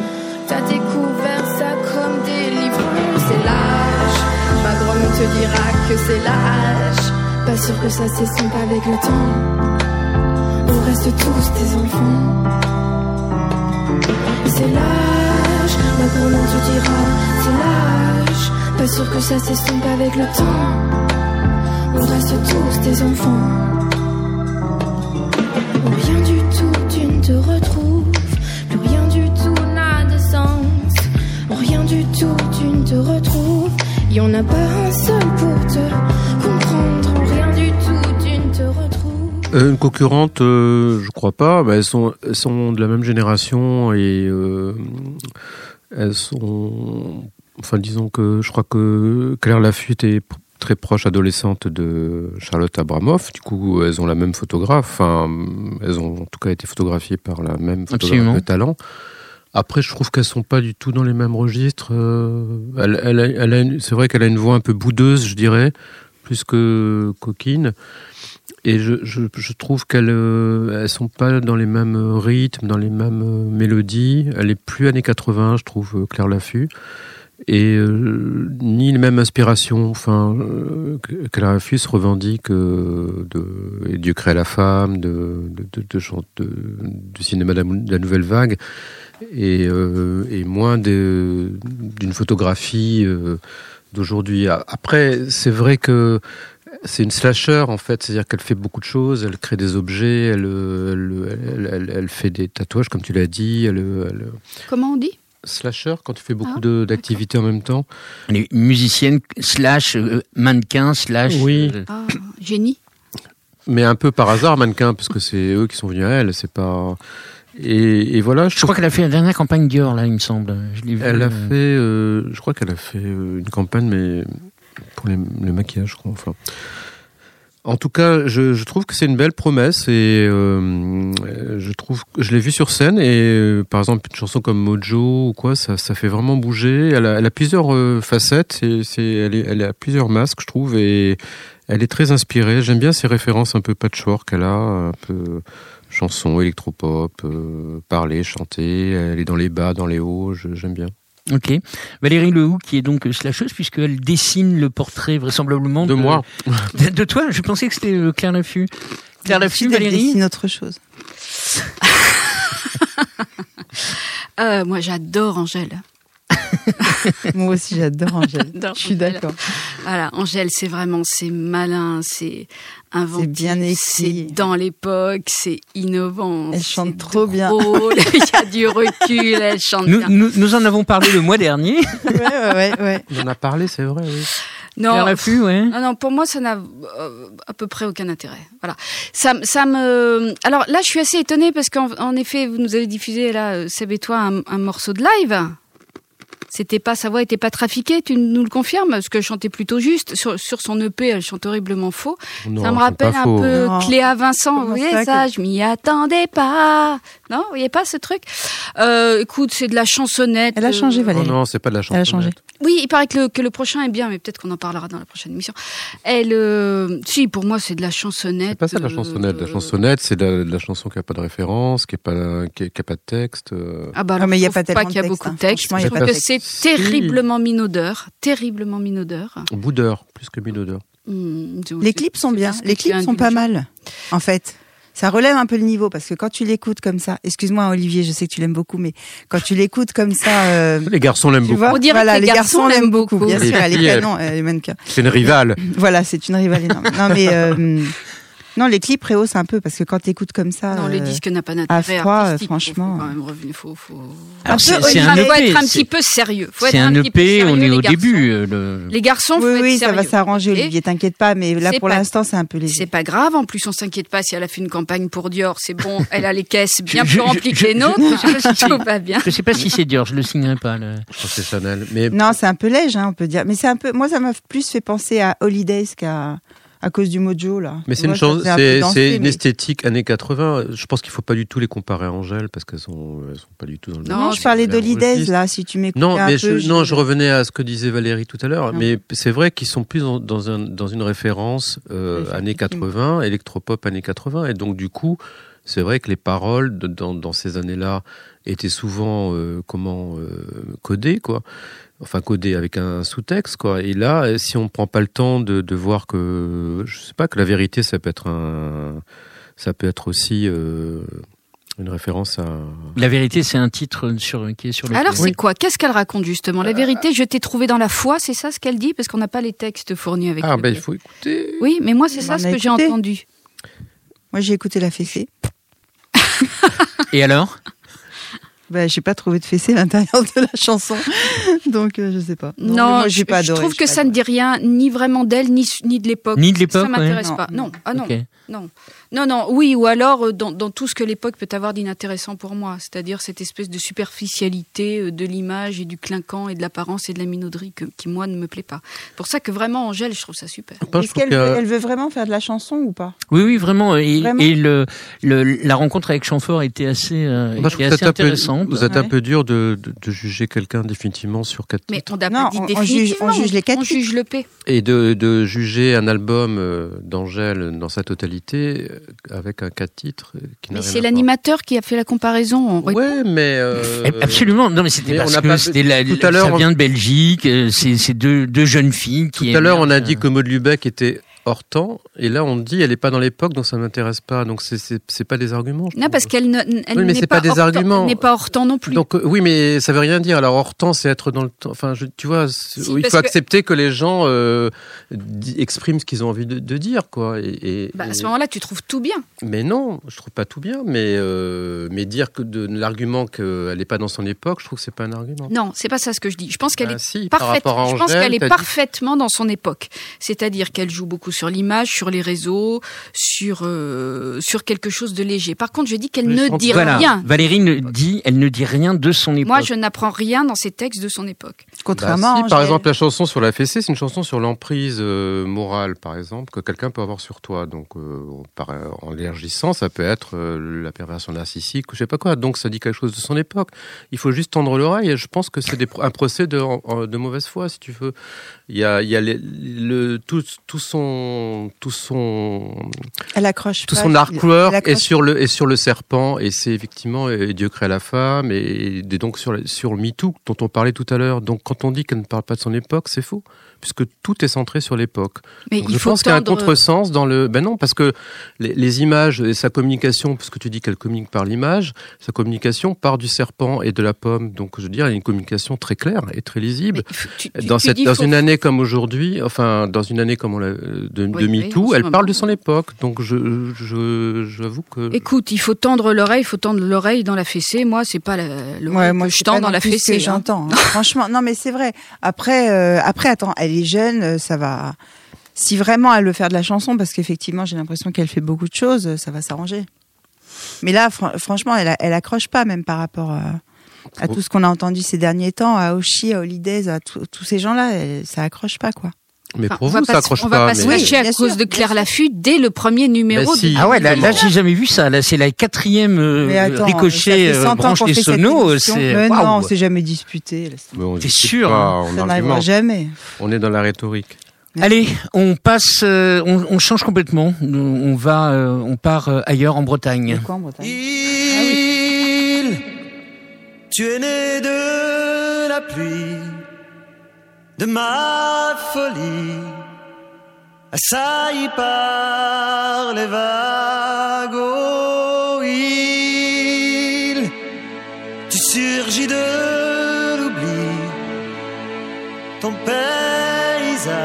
t'as découvert ça comme des livres. C'est l'âge. Ma grand-mère te dira que c'est l'âge. Pas sûr que ça s'estompe avec le temps. On reste tous des enfants. C'est l'âge, ma grand-mère te dira, c'est l'âge. Pas sûr que ça s'estompe avec le temps. On reste tous des enfants. Retrouves. Y en a pas un seul pour te comprendre. Rien du tout, tu ne te retrouves. Euh, une concurrente, euh, je crois pas. mais elles sont, elles sont de la même génération et euh, elles sont. Enfin, disons que je crois que Claire Lafuite est très proche adolescente de Charlotte Abramoff. Du coup, elles ont la même photographe. Enfin, elles ont en tout cas été photographiées par la même photographe Absolument. de talent. Après, je trouve qu'elles sont pas du tout dans les mêmes registres. Euh, elle, c'est vrai qu'elle a une voix un peu boudeuse, je dirais, plus que coquine. Et je, trouve qu'elles euh, elles sont pas dans les mêmes rythmes, dans les mêmes mélodies. Elle est plus années 80, je trouve, euh, Claire Laffut. Et ni les mêmes inspirations. Enfin, Claire Laffut se revendique euh, de Dieu crée la femme, de, du cinéma de la nouvelle vague, et, euh, et moins d'une photographie euh, d'aujourd'hui. Après, c'est vrai que c'est une slasher en fait, c'est-à-dire qu'elle fait beaucoup de choses, elle crée des objets, elle, elle, elle, elle- elle fait des tatouages comme tu l'as dit, elle, elle- Comment on dit? Slasher quand tu fais beaucoup Ah, de- d'activités en même temps. Elle est musicienne slash euh, mannequin slash... Oui. euh, Ah, génie. Mais un peu par hasard mannequin parce que c'est eux qui sont venus à elle, c'est pas et, et voilà, je, crois qu'elle a fait la dernière campagne Dior, là, il me semble. Je vu. Elle a euh, fait, euh, je crois qu'elle a fait euh, une campagne, mais pour les- le maquillage, je crois. Enfin. En tout cas, je, je trouve que c'est une belle promesse et euh, je trouve, je l'ai vue sur scène et par exemple une chanson comme Mojo ou quoi, ça, ça fait vraiment bouger. Elle a, elle a plusieurs facettes, c'est, c'est, elle, est, elle a plusieurs masques, je trouve, et elle est très inspirée. J'aime bien ses références un peu patchwork qu'elle a, un peu chanson, électropop, euh, parler, chanter. Elle est dans les bas, dans les hauts. je- j'aime bien. Ok. Valérie Lehoux, qui est donc slasheuse, puisqu'elle dessine le portrait vraisemblablement De moi. De, [laughs] de toi Je pensais que c'était euh, Claire Laffut. Claire elle Valérie dessine autre chose. [laughs] Euh, moi, j'adore Angèle. [laughs] Moi aussi, j'adore Angèle. [laughs] Je suis d'accord. Voilà, Angèle, c'est vraiment, c'est malin, c'est inventif, C'est bien écrit. c'est dans l'époque, c'est innovant. Elle chante trop bien. [laughs] Il y a du recul, elle chante nous, bien. nous, nous en avons parlé le mois dernier. Ouais, ouais, ouais, ouais. On en a parlé, c'est vrai. Oui. Non, RFU, ouais. Non, non, pour moi, ça n'a euh, à peu près aucun intérêt. Voilà. Ça, me. Alors là, je suis assez étonnée parce qu'en en effet, vous nous avez diffusé là, euh, Seb et toi, un, un morceau de live. C'était pas sa voix était pas trafiquée, tu nous le confirmes Parce que je chantais plutôt juste sur, sur son EP, elle chante horriblement faux. Non, ça me rappelle un faux. peu Non. Cléa Vincent. Vous voyez ça ça, que- Je m'y attendais pas. Non, vous voyez pas ce truc euh, Écoute, c'est de la chansonnette. Elle a changé, euh, Oh Valérie. non, c'est pas de la chanson. Elle a changé. oui, il paraît que le, que le prochain est bien, mais peut-être qu'on en parlera dans la prochaine émission. Elle, euh, si, pour moi, c'est de la chansonnette. C'est pas ça la euh, chansonnette. La chansonnette, c'est de la, de la chanson qui a pas de référence, qui a pas, qui a, qui a pas de texte. Ah bah Ah, alors, mais il y a je pas tellement qu'il y a de beaucoup de texte, texte. hein. Je Franchement, il y a trouve pas que de c'est terriblement minaudeur, terriblement minaudeur. Boudeur, plus que minodeur. Je- Les clips sont bien. Les clips sont pas mal, en fait. Ça relève un peu le niveau parce que quand tu l'écoutes comme ça, excuse-moi Olivier, je sais que tu l'aimes beaucoup, mais quand tu l'écoutes comme ça, euh, Les garçons l'aiment tu beaucoup. vois, On dirait voilà, que les les garçons garçons l'aiment beaucoup. beaucoup. Bien Les sûr, elle est filles, elle est mannequin. C'est une rivale. [laughs] Voilà, c'est une rivale énorme. Non, mais euh, non, les clips rehaussent un peu parce que quand tu écoutes comme ça, Non, euh, le disque n'a pas d'intérêt à froid, artistique. franchement. Faut quand même revenir, faut, faut... Alors, Un c'est peu c'est un Il faut EP. être un c'est- petit peu sérieux. C'est un peu EP, on est au début. euh, le- Les garçons, faut oui, être oui, ça va s'arranger, Olivier, t'inquiète pas, mais là C'est pour l'instant, c'est un peu C'est léger. pas grave, en plus on s'inquiète pas si elle a fait une campagne pour Dior, c'est bon, [laughs] elle a les caisses bien plus remplies que les nôtres, je sais pas c'est- bien. [laughs] Je sais pas si c'est dur, je le signerai pas. c'est Chanel. Non, c'est un peu léger, hein, on peut dire. Mais c'est un peu, moi, ça m'a plus fait penser à Holidays qu'à à cause du mojo là. Mais c'est une un peu c'est une mais- esthétique années 80. Je pense qu'il faut pas du tout les comparer à Angèle parce qu'elles sont, elles sont pas du tout dans le Non, même Non, je parlais d'Holidays là, si tu m'écoutes Non, un mais peu. je, non, je revenais à ce que disait Valérie tout à l'heure. Mais c'est vrai qu'ils sont plus dans, dans, un, dans une référence euh, Oui, années effectivement. 80, électropop années 80. Et donc, du coup, c'est vrai que les paroles de- dans, dans ces années-là étaient souvent euh, comment euh, codées, quoi. Enfin, codées avec un sous-texte, quoi. Et là, euh, si on prend pas le temps de, de voir que, je sais pas, que la vérité, ça peut être un, ça peut être aussi euh, une référence à. La vérité, c'est un titre sur, qui est sur le. Alors Oui. c'est quoi? Qu'est-ce qu'elle raconte justement? La vérité, je t'ai trouvé dans la foi, c'est ça ce qu'elle dit? Parce qu'on n'a pas les textes fournis avec Ah, ben, il faut écouter. Oui, mais moi c'est ça ce a que j'ai entendu. Moi, j'ai écouté la fessée. Et alors? Ben, j'ai pas trouvé de fessée à l'intérieur de la chanson, donc euh, je sais pas. Non, moi, je, j'ai pas je trouve que ça ne dit rien ni vraiment d'elle ni, ni de l'époque. Ni de l'époque, Ça m'intéresse ouais. pas. Non. Non, ah non, non, non, non. Oui, ou alors euh, dans, dans tout ce que l'époque peut avoir d'inintéressant pour moi, c'est-à-dire cette espèce de superficialité euh, de l'image et du clinquant et de l'apparence et de la minauderie que- qui moi ne me plaît pas. Pour ça que vraiment Angèle, je trouve ça super. Est-ce qu'elle veut, elle veut vraiment faire de la chanson ou pas? Oui, oui, vraiment. Et, Vraiment? et le, le- la rencontre avec Chamfort était assez, euh, Moi, je était trouve que assez vous êtes un peu- intéressante. Vous êtes un peu dur de, de, de juger quelqu'un définitivement sur quatre Mais titres. on n'a Non, pas dit on- on juge- définitivement. on juge les quatre On juge le P. Et de, de juger un album euh, d'Angèle dans sa totalité avec un euh, qui n'a Mais c'est l'animateur qui a fait la comparaison. Ouais, mais euh, Absolument. Non, mais c'était parce que pas- c'était la, tout à l'heure, ça vient de Belgique. euh, C'est deux, deux jeunes filles qui. Tout à l'heure, on a dit euh, que Maud Lubeck était hors temps, et là, on dit elle est pas dans l'époque, donc ça m'intéresse pas. Donc c'est c'est pas des arguments. Non, parce qu'elle ne- Oui, n'est pas des arguments. n'est pas hors temps non plus. Donc euh, oui, mais ça veut rien dire. Alors hors temps, c'est être dans le temps. Enfin, je, tu vois, Si, il faut accepter que les gens euh, expriment ce qu'ils ont envie de, de dire, quoi. Et, et- Bah, à et- ce moment-là, tu trouves tout bien. Mais non, je trouve pas tout bien. Mais euh, mais dire que de l'argument qu'elle n'est pas dans son époque, je trouve que c'est pas un argument. Non, c'est pas ça ce que je dis. Je pense qu'elle Ah, est si, par parfaite. Je pense qu'elle est dit- parfaitement dans son époque. C'est-à-dire qu'elle joue beaucoup sur l'image, sur les réseaux, sur euh, sur quelque chose de léger. Par contre, je dis qu'elle ne dit Voilà. rien. Valérie ne dit, elle ne dit rien de son époque. Moi, je n'apprends rien dans ces textes de son époque. Contrairement Bah, si, par exemple, la chanson sur la fessée, c'est une chanson sur l'emprise euh, morale, par exemple, que quelqu'un peut avoir sur toi. Donc, euh, par, en l'élargissant, ça peut être euh, la perversion narcissique ou je sais pas quoi. Donc, ça dit quelque chose de son époque. Il faut juste tendre l'oreille. Et je pense que c'est un procès de mauvaise foi, si tu veux. Il y a, il y a les- le, tout, tout son, tout son, Elle accroche tout pas, son artwork est sur le est sur le serpent. Et c'est effectivement Dieu crée la femme et, et donc sur le- sur le MeToo dont on parlait tout à l'heure. Donc quand on dit qu'elle ne parle pas de son époque, c'est faux puisque tout est centré sur l'époque. Mais Donc, il je faut pense qu'il y a un contresens dans le. Ben non, parce que les, les images et sa communication, puisque tu dis qu'elle communique par l'image, sa communication part du serpent et de la pomme. Donc je veux dire, il y a une communication très claire et très lisible. Tu- tu- Dans, tu cette, dis dans faut- une année comme aujourd'hui, enfin dans une année comme on l'a, euh, de, de Oui, MeToo, elle parle de son époque. Donc je, je, j'avoue que. Écoute, il faut tendre l'oreille, il faut tendre l'oreille dans la fessée. Moi, c'est pas la- l'oreille Ouais, que moi je tends dans la fessée. hein. j'entends. hein. [laughs] Franchement, non mais c'est vrai. Après, euh, après, attends, elle est jeune, euh, ça va. Si vraiment elle veut faire de la chanson, parce qu'effectivement j'ai l'impression qu'elle fait beaucoup de choses, euh, ça va s'arranger. Mais là, fran- franchement, elle, elle accroche pas même par rapport à, à Trop. tout ce qu'on a entendu ces derniers temps, à Oshi, à Holidays, à tous ces gens-là, elle- ça accroche pas quoi. Mais Enfin, pour on vous, pas ça accroche On va pas se à cause sûr, de Claire. Laffut dès le premier numéro. Bah, si. du- Ah ouais, là, là j'ai jamais vu ça. Là, c'est la quatrième euh, ricochet ça fait euh, 100 ans branche des sonos. Mais non, on s'est jamais disputé. on T'es sûr, pas hein en Ça n'arrivera jamais. On est dans la rhétorique. Allez, on passe, euh, on, on change complètement. On va, euh, on part euh, ailleurs en Bretagne. Quoi en Bretagne? Il, tu es né de la pluie, de ma folie, assailli par les vagues. Il, tu surgis de l'oubli, ton paysage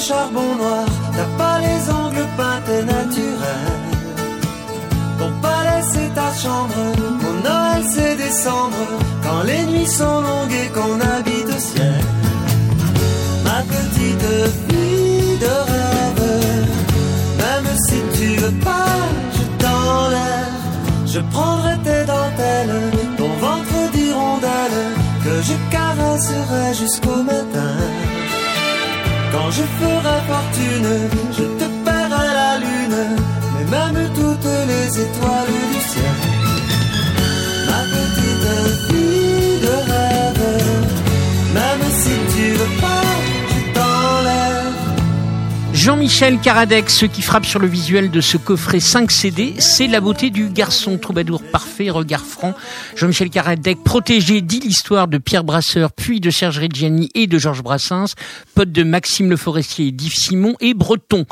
charbon noir, t'as pas les angles peintés naturels. Ton palais c'est ta chambre, mon Noël c'est décembre, quand les nuits sont longues et qu'on habite au ciel. Ma petite fille de rêve, même si tu veux pas, je t'enlève. Je prendrai tes dentelles, ton ventre d'hirondelle, que je caresserai jusqu'au matin. Quand je ferai fortune, je te paierai la lune, mais même toutes les étoiles Jean-Michel Karadec, ce qui frappe sur le visuel de ce coffret 5 CD, c'est la beauté du garçon troubadour parfait, regard franc. Jean-Michel Karadec, protégé, dit l'histoire de Pierre Brasseur, puis de Serge Reggiani et de Georges Brassens, pote de Maxime Le Forestier et d'Yves Simon et Breton.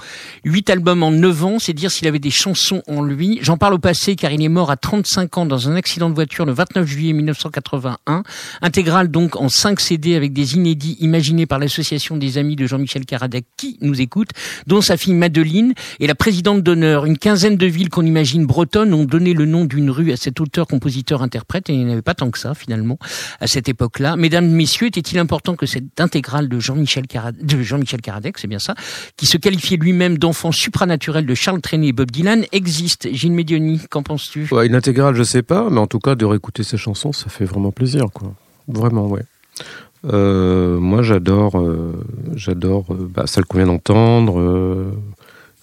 Huit albums en 9 ans, c'est dire s'il avait des chansons en lui. J'en parle au passé car il est mort à 35 ans dans un accident de voiture le 29 juillet 1981. Intégral donc en 5 CD avec des inédits imaginés par l'association des amis de Jean-Michel Karadec qui nous écoute, dont sa fille Madeleine et la présidente d'honneur. Une quinzaine de villes qu'on imagine bretonnes ont donné le nom d'une rue à cet auteur, compositeur, interprète et il n'y en avait pas tant que ça finalement à cette époque-là. Mesdames, messieurs, était-il important que cette intégrale de Jean-Michel Karadec, c'est bien ça, qui se qualifiait lui-même d'enfant supranaturel de Charles Trenet et Bob Dylan, existe? Gilles Medioni, qu'en penses-tu? Une intégrale, je sais pas, mais en tout cas, de réécouter ses chansons, ça fait vraiment plaisir, quoi. Vraiment, ouais. Euh, moi, j'adore, euh, j'adore euh, bah, celle qu'on vient d'entendre, euh,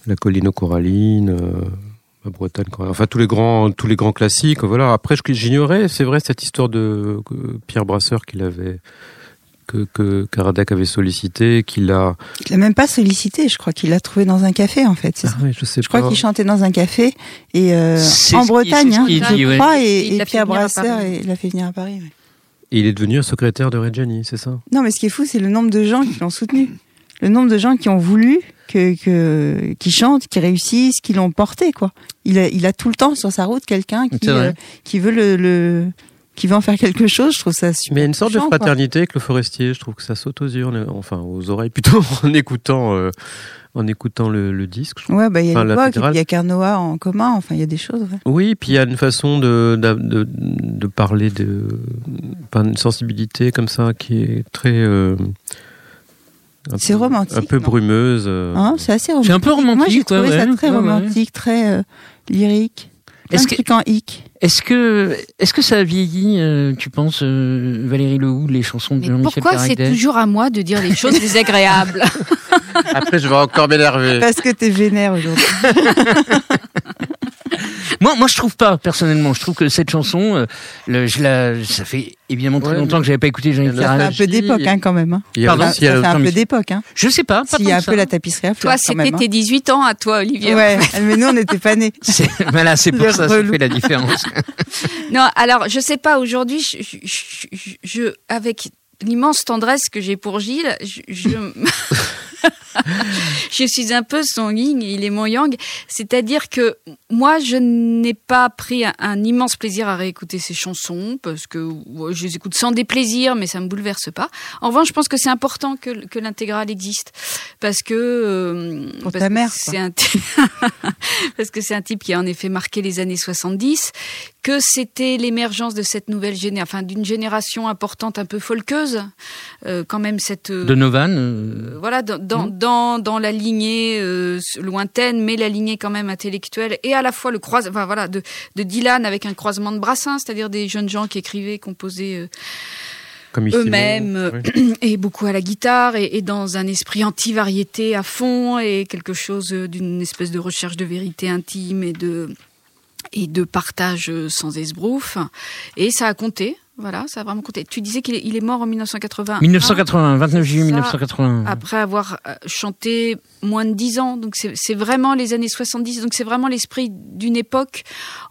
la colline aux corallines, euh, la Bretagne, enfin tous les grands, tous les grands classiques. Voilà. Après, j'ignorais, c'est vrai, cette histoire de Pierre Brasseur qu'il avait, que, que Karadec avait sollicité, qu'il a. Il l'a même pas sollicité, je crois qu'il l'a trouvé dans un café en fait. c'est ça Ah oui, je sais Je crois qu'il chantait dans un café et euh, en Bretagne, hein, dit, je ouais. crois, et, Pierre Brasseur, Paris. et- il l'a fait venir à Paris. ouais. Et il est devenu secrétaire de Reggiani, c'est ça? Non, mais ce qui est fou, c'est le nombre de gens qui l'ont soutenu, le nombre de gens qui ont voulu que, que qui chantent, qui réussissent, qui l'ont porté quoi. Il a, il a tout le temps sur sa route quelqu'un qui euh, qui veut le, le qui veut en faire quelque chose. Je trouve ça super. Mais il y a une sorte de touchant, quoi. fraternité avec le forestier. Je trouve que ça saute aux yeux, en- enfin aux oreilles plutôt, [laughs] en écoutant, euh, en écoutant le, le disque. je. Ouais, bah il y a Enfin, l'époque, il y a Carnoa en commun. Enfin, il y a des choses. ouais. Oui, puis il y a une façon de, de, de, de parler de, enfin, une sensibilité comme ça qui est très, euh, un C'est peu- romantique, un peu brumeuse. euh. Hein, c'est assez romantique. C'est un peu Moi, j'ai romantique, trouvé ouais, ça ouais, très ouais, ouais. romantique, très euh, lyrique. Est-ce que- hic. Est-ce que, est-ce que ça a vieilli, euh, tu penses, euh, Valérie Lehoux, les chansons de Mais Jean-Michel pourquoi c'est toujours à moi de dire des choses désagréables? [laughs] Après, je vais encore m'énerver. Parce que t'es vénère aujourd'hui. [laughs] Moi, moi, je trouve pas personnellement. Je trouve que cette chanson, euh, le, je la, ça fait évidemment très Ouais, longtemps que j'avais pas écouté Jean-Yves C'est un peu d'époque hein, quand même. Hein. Il y a Pardon Ça aussi, il y a fait un peu d'époque. Hein. Je sais pas. pas S'il y a un que peu ça. la tapisserie à fleurs Toi, c'était hein. tes 18 ans à toi, Olivier. Ouais, [laughs] mais nous on n'était pas nés. C'est- Voilà, c'est pour ça, ça relous. fait la différence. [laughs] Non, alors je sais pas. Aujourd'hui, je, je, je- je- avec l'immense tendresse que j'ai pour Gilles, je, je, [laughs] [laughs] je suis un peu son yin, il est mon yang. C'est-à-dire que moi, je n'ai pas pris un, un immense plaisir à réécouter ses chansons parce que je les écoute sans déplaisir, mais ça me bouleverse pas. En revanche, je pense que c'est important que, que l'intégrale existe parce que euh, Pour parce ta que mère, c'est un [laughs] parce que c'est un type qui a en effet marqué les années 70 que c'était l'émergence de cette nouvelle génération, enfin d'une génération importante, un peu folkeuse, euh, quand même cette euh, Donovan. euh, euh, voilà dans dans, dans dans la lignée euh, lointaine, mais la lignée quand même intellectuelle et à la fois le croise, enfin voilà de de Dylan avec un croisement de Brassens, c'est-à-dire des jeunes gens qui écrivaient, composaient. euh, eux-mêmes, euh, oui. et beaucoup à la guitare et, et dans un esprit anti-variété à fond et quelque chose d'une espèce de recherche de vérité intime et de et de partage sans esbrouf et ça a compté voilà ça a vraiment compté tu disais qu'il est, il est mort en 1980 1980, 29 juillet Ça, 1980. après avoir euh, chanté moins de dix ans. Donc c'est c'est vraiment les années 70. Donc c'est vraiment l'esprit d'une époque,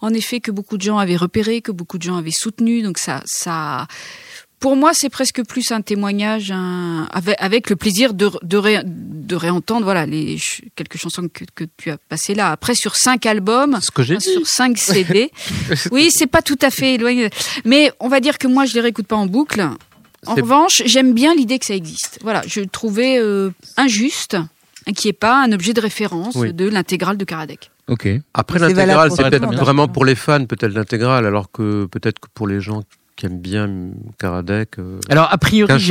en effet, que beaucoup de gens avaient repéré, que beaucoup de gens avaient soutenu. Donc ça, ça. Pour moi, c'est presque plus un témoignage, un- avec, avec le plaisir de, de, ré- de réentendre voilà, les, ch- quelques chansons que, que tu as passées là. Après, sur cinq albums, Ce que sur 5 CD. [laughs] oui, c'est pas tout à fait éloigné. Mais on va dire que moi, je les réécoute pas en boucle. En revanche, j'aime bien l'idée que ça existe. Voilà, je trouvais euh, injuste qu'il n'y ait pas un objet de référence Oui. de l'intégrale de Karadec. Ok. Après l'intégrale, c'est peut-être vraiment pour les fans, peut-être l'intégrale, alors que peut-être que pour les gens qui aiment bien Karadec, euh, Alors a priori, 15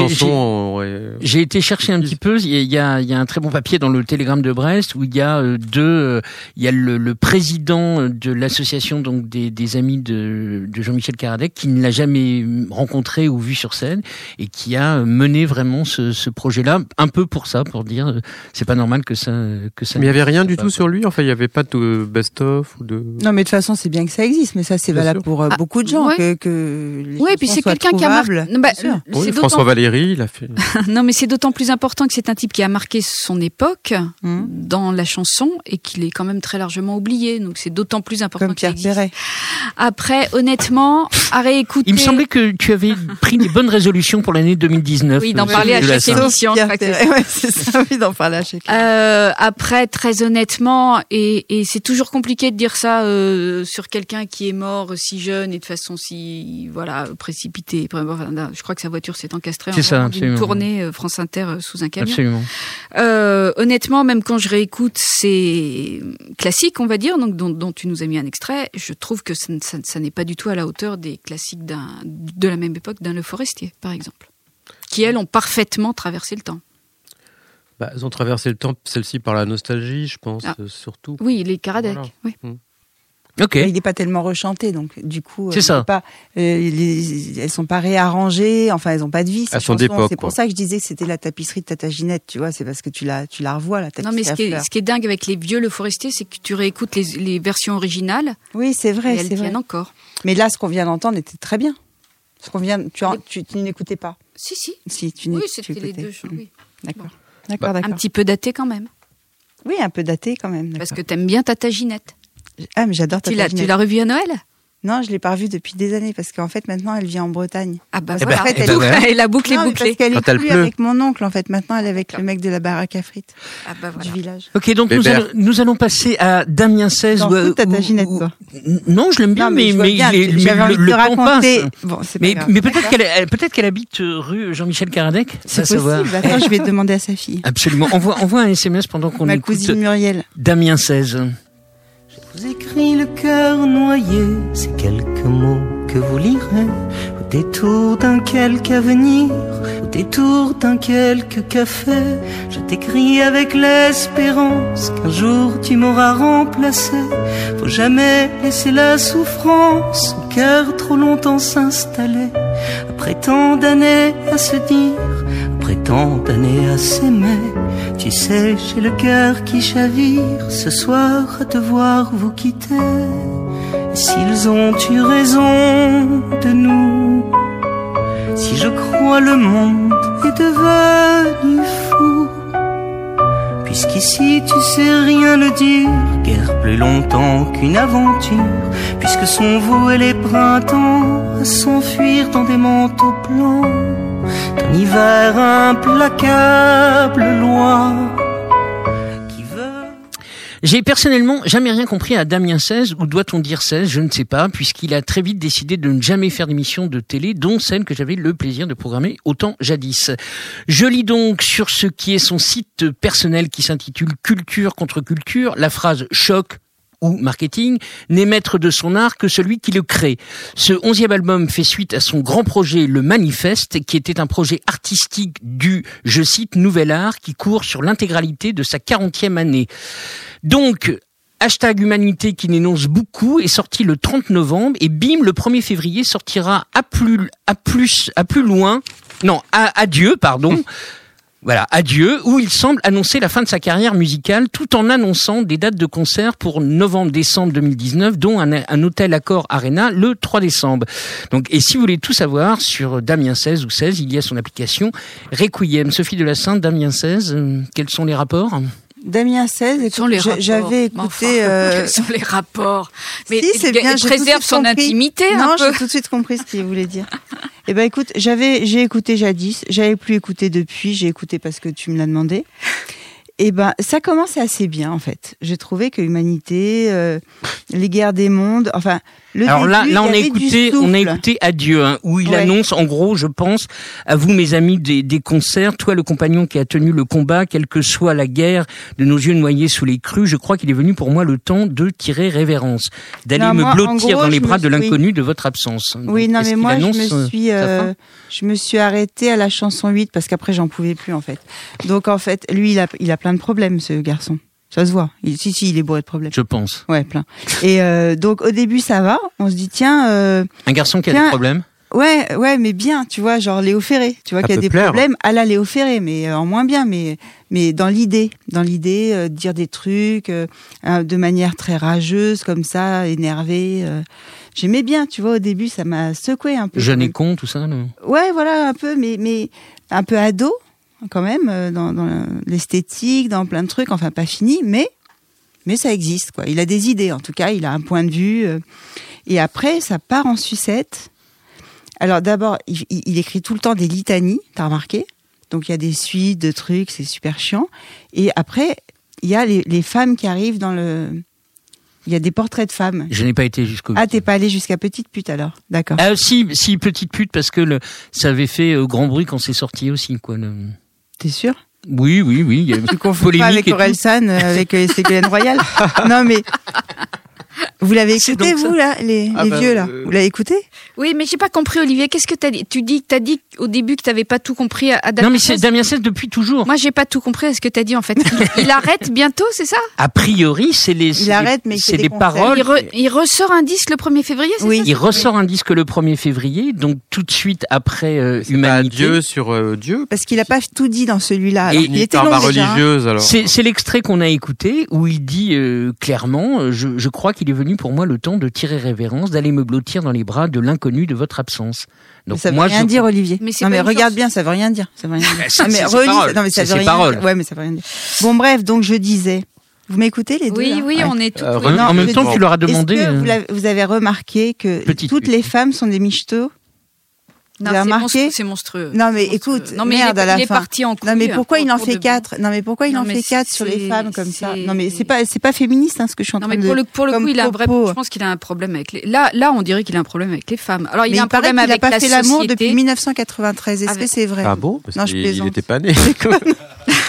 j'ai- été chercher un petit peu. Il y, a, il y un très bon papier dans le Télégramme de Brest où il y a euh, deux. euh, Il y a le, le président de l'association donc des, des amis de, de Jean-Michel Karadec qui ne l'a jamais rencontré ou vu sur scène et qui a mené vraiment ce, ce projet-là un peu pour ça, pour dire euh, c'est pas normal que ça que ça. Mais il n'y avait rien du pas. tout sur lui. Enfin, il n'y avait pas de best-of ou de. Non, mais de toute façon, c'est bien que ça existe, mais ça, c'est valable sûr. pour euh, Ah, beaucoup de gens ouais. que, que les Oui, puis c'est quelqu'un qui a marqué. bah, Oui, François Valéry, il a fait. [laughs] non, mais c'est d'autant plus important que c'est un type qui a marqué son époque Hum. dans la chanson et qu'il est quand même très largement oublié. Donc c'est d'autant plus important Comme qu'il Pierre. Perret. Après, honnêtement, à réécouter. Il me semblait que tu avais pris des bonnes résolutions pour l'année 2019. Oui, d'en parler à chaque émission. [laughs] C'est ça, oui, d'en parler à chaque Euh, après, très honnêtement, et, et c'est toujours compliqué de dire ça euh, sur quelqu'un qui est mort si jeune et de façon si voilà précipitée. Enfin, je crois que sa voiture s'est encastrée en C'est ça, absolument. tournée euh, France Inter euh, sous un camion. Absolument. Euh, honnêtement, même quand je réécoute ces classiques, on va dire, donc dont, dont tu nous as mis un extrait, je trouve que ça, ne- ça- ça n'est pas du tout à la hauteur des classiques d'un, de la même époque d'un Le Forestier, par exemple, qui elles ont parfaitement traversé le temps. Bah, ils ont traversé le temps, celle-ci par la nostalgie, je pense, Ah. euh, surtout. Oui, les Karadec. Voilà. Oui. Ok. Il n'est pas tellement rechanté, donc du coup, C'est euh, ça. Pas, euh, les- elles sont pas réarrangées, enfin elles ont pas de vie. Elles sont d'époque, C'est pour ça que je disais que c'était la tapisserie de Tata Ginette, tu vois, c'est parce que tu la, tu la revois la tapisserie. Non, mais ce à qui, est, fleurs. ce qui est dingue avec les vieux Le Forestier, c'est que tu réécoutes les, les versions originales Oui, c'est et vrai, elles c'est vrai. encore. Mais là, ce qu'on vient d'entendre était très bien. Ce qu'on vient, tu, en- tu, tu n'écoutais pas. Si, si. Si, tu Oui, c'était tu les deux. Mm. oui. D'accord. Bah, D'accord, Un petit peu daté quand même, Oui, un peu daté quand même. parce que t'aimes bien Tata Ginette. Ah, mais j'adore Tu Tata l'as, tu l'as revue à Noël? Non, je l'ai pas revue depuis des années parce qu'en fait maintenant elle vit en Bretagne. Ah bah Eh voilà, ben, eh ben voilà. [laughs] et la boucle est Non, mais bouclée. parce qu'elle est Quand elle plus pleut. avec mon oncle en fait. Maintenant elle est avec le mec de la baraque à frites Ah bah voilà. du village. Ok, donc nous allons, nous allons passer à Damien 16. T'en fous où- Ginette, où- toi Non, je l'aime bien, Non, mais, vois mais, bien, il est- mais le, le raconter. Bon, c'est pas Mais, mais peut-être qu'elle elle- peut-être qu'elle habite euh, rue Jean-Michel Karadec. c'est possible. Attends, je vais demander à sa fille. Absolument. Envoie, envoie un SMS pendant qu'on Ma écoute cousine Muriel. Damien 16. Vous écris le cœur noyé, ces quelques mots que vous lirez, au détour d'un quelque avenir, au détour d'un quelque café. Je t'écris avec l'espérance qu'un jour tu m'auras remplacé. Faut jamais laisser la souffrance au cœur trop longtemps s'installer. Après tant d'années à se dire, tant d'années à s'aimer. Tu sais, j'ai le cœur qui chavire, ce soir à te voir vous quitter. s'ils ont eu raison de nous, si je crois le monde est devenu fou, puisqu'ici tu sais rien ne dire, guère plus longtemps qu'une aventure, puisque sont voués les printemps à s'enfuir dans des manteaux blancs, implacable loi. qui veut J'ai personnellement jamais rien compris à Damien 16, ou doit-on dire 16, je ne sais pas, puisqu'il a très vite décidé de ne jamais faire d'émissions de télé, dont celle que j'avais le plaisir de programmer autant jadis. Je lis donc sur ce qui est son site personnel qui s'intitule Culture contre culture, la phrase choc ou marketing, n'est maître de son art que celui qui le crée. Ce onzième album fait suite à son grand projet Le Manifeste, qui était un projet artistique du, je cite, Nouvel Art, qui court sur l'intégralité de sa quarantième année. Donc, Hashtag Humanité qui n'énonce beaucoup est sorti le 30 novembre et bim, le 1er février sortira à plus, loin, non, à, adieu, pardon. [laughs] Voilà, adieu, où il semble annoncer la fin de sa carrière musicale tout en annonçant des dates de concert pour novembre-décembre 2019, dont un, hôtel Accor Arena le 3 décembre. Donc, et si vous voulez tout savoir sur Damien 16 ou 16, il y a son application Requiem. Sophie de la Sainte, Damien 16, euh, quels sont les rapports? Damien 16, Quels sont les écoute, rapports j'avais Mais enfin, écouté. [laughs] euh, Quels sont les rapports Mais si, c'est bien. de préserve son compris. intimité un Non, j'ai tout de suite compris ce qu'il voulait dire. [laughs] Eh ben écoute, j'avais, j'ai écouté jadis, j'avais plus écouté depuis, j'ai écouté parce que tu me l'as demandé. Eh ben, ça commence assez bien en fait. J'ai trouvé que Humanité, euh, les guerres des mondes, enfin, le Alors là, début, là, on a écouté, on a écouté Adieu, hein, où il Ouais. annonce, en gros, je pense, à vous, mes amis des, des concerts, toi, le compagnon qui a tenu le combat, quelle que soit la guerre, de nos yeux noyés sous les crues, je crois qu'il est venu pour moi le temps de tirer révérence, d'aller me moi, blottir gros, dans les bras de l'inconnu de votre absence. Oui, Donc, non, mais moi, je me euh, suis, euh, je me suis arrêtée à la chanson 8 parce qu'après, j'en pouvais plus, en fait. Donc, en fait, lui, il a, il a plein de problèmes, ce garçon. Ça se voit. Il, si, si, il est bourré de problèmes. Je pense. Ouais, plein. Et euh, donc, au début, ça va. On se dit, tiens, euh, Un garçon qui a des problèmes ouais, ouais, mais bien, tu vois, genre Léo Ferré. Tu vois y a des plaire. problèmes à la Léo Ferré, mais euh, en moins bien, mais, mais dans l'idée. Dans l'idée, euh, de dire des trucs euh, euh, de manière très rageuse, comme ça, énervée. euh. J'aimais bien, tu vois, au début, ça m'a secoué un peu. Jeune et con, tout ça non? Ouais, voilà, un peu, mais, mais un peu ado, quand même, euh, dans, dans l'esthétique, dans plein de trucs, enfin pas fini, mais, mais ça existe, quoi. Il a des idées, en tout cas, il a un point de vue. euh, et après, ça part en sucette. Alors d'abord, il, écrit tout le temps des litanies, t'as remarqué? Donc il y a des suites de trucs, c'est super chiant. Et après, il y a les, les femmes qui arrivent dans le... Il y a des portraits de femmes. Je n'ai pas été jusqu'au Ah, t'es pas allé jusqu'à Petite Pute alors? D'accord. Ah si, si petite pute parce que le, ça avait fait euh, grand bruit quand c'est sorti aussi quoi. Le... T'es sûr? Oui, oui, oui. Il y a Tu confonds pas avec. Orelsan, euh, avec euh, Ségolène Royal? [laughs] non mais vous l'avez écouté vous là, les, Ah les bah, vieux là. euh, Vous l'avez écouté Oui, mais j'ai pas compris, Olivier. Qu'est-ce que t'as dit? Tu dis, t'as dit au début que t'avais pas tout compris à, à Damien Non mais c'est 16. Damien 16 depuis toujours. Moi, j'ai pas tout compris à ce que t'as dit en fait. Il, il [laughs] arrête bientôt, c'est ça? A priori, c'est les, c'est arrête, mais il c'est des paroles. il, re- il ressort un disque le 1er février, c'est Oui. ça? Il ressort un disque le 1er février, donc tout de suite après euh, Humanité. Dieu sur euh, Dieu. Parce qu'il a pas tout dit dans celui-là. Il était Par long hein. religieuse alors. C'est l'extrait qu'on a écouté où il dit euh, clairement je, je crois qu'il est venu pour moi le temps de tirer révérence, d'aller me blottir dans les bras de l'inconnu de votre absence. Mais Donc ça veut moi, rien je- dire Olivier. Mais non mais regarde bien, ça veut rien dire. Ça veut rien [laughs] dire. C'est- Ah, mais relis- paroles. non mais ça veut rien paroles. dire. Ouais mais ça veut rien dire. Bon bref, donc je disais. Vous m'écoutez les deux Oui, là oui, Ouais. on est tout. Euh, Non, en même temps, dis- tu leur as demandé. que euh, vous, avez remarqué que Petite toutes pute. les femmes sont des michetots? Non, c'est remarqué monstru- c'est monstrueux. Non mais monstrueux. écoute, non mais merde il est, à la il est fin. parti en Non couille, mais hein, pourquoi pour- il en pour fait quatre Non mais pourquoi il Non, en mais fait quatre sur les femmes comme ça c'est- Non mais c'est pas c'est pas féministe hein, ce que je suis en Non train mais de pour le pour le coup, il a un vrai. Je pense qu'il a un problème avec les. Là, là, on dirait qu'il a un problème avec les femmes. Alors il Mais a un problème qu'il a avec pas la fait l'amour société. depuis 1993. Est-ce que Avec- c'est vrai Ah bon? Parce Non, je plaisante. il était pas né. [laughs] [laughs]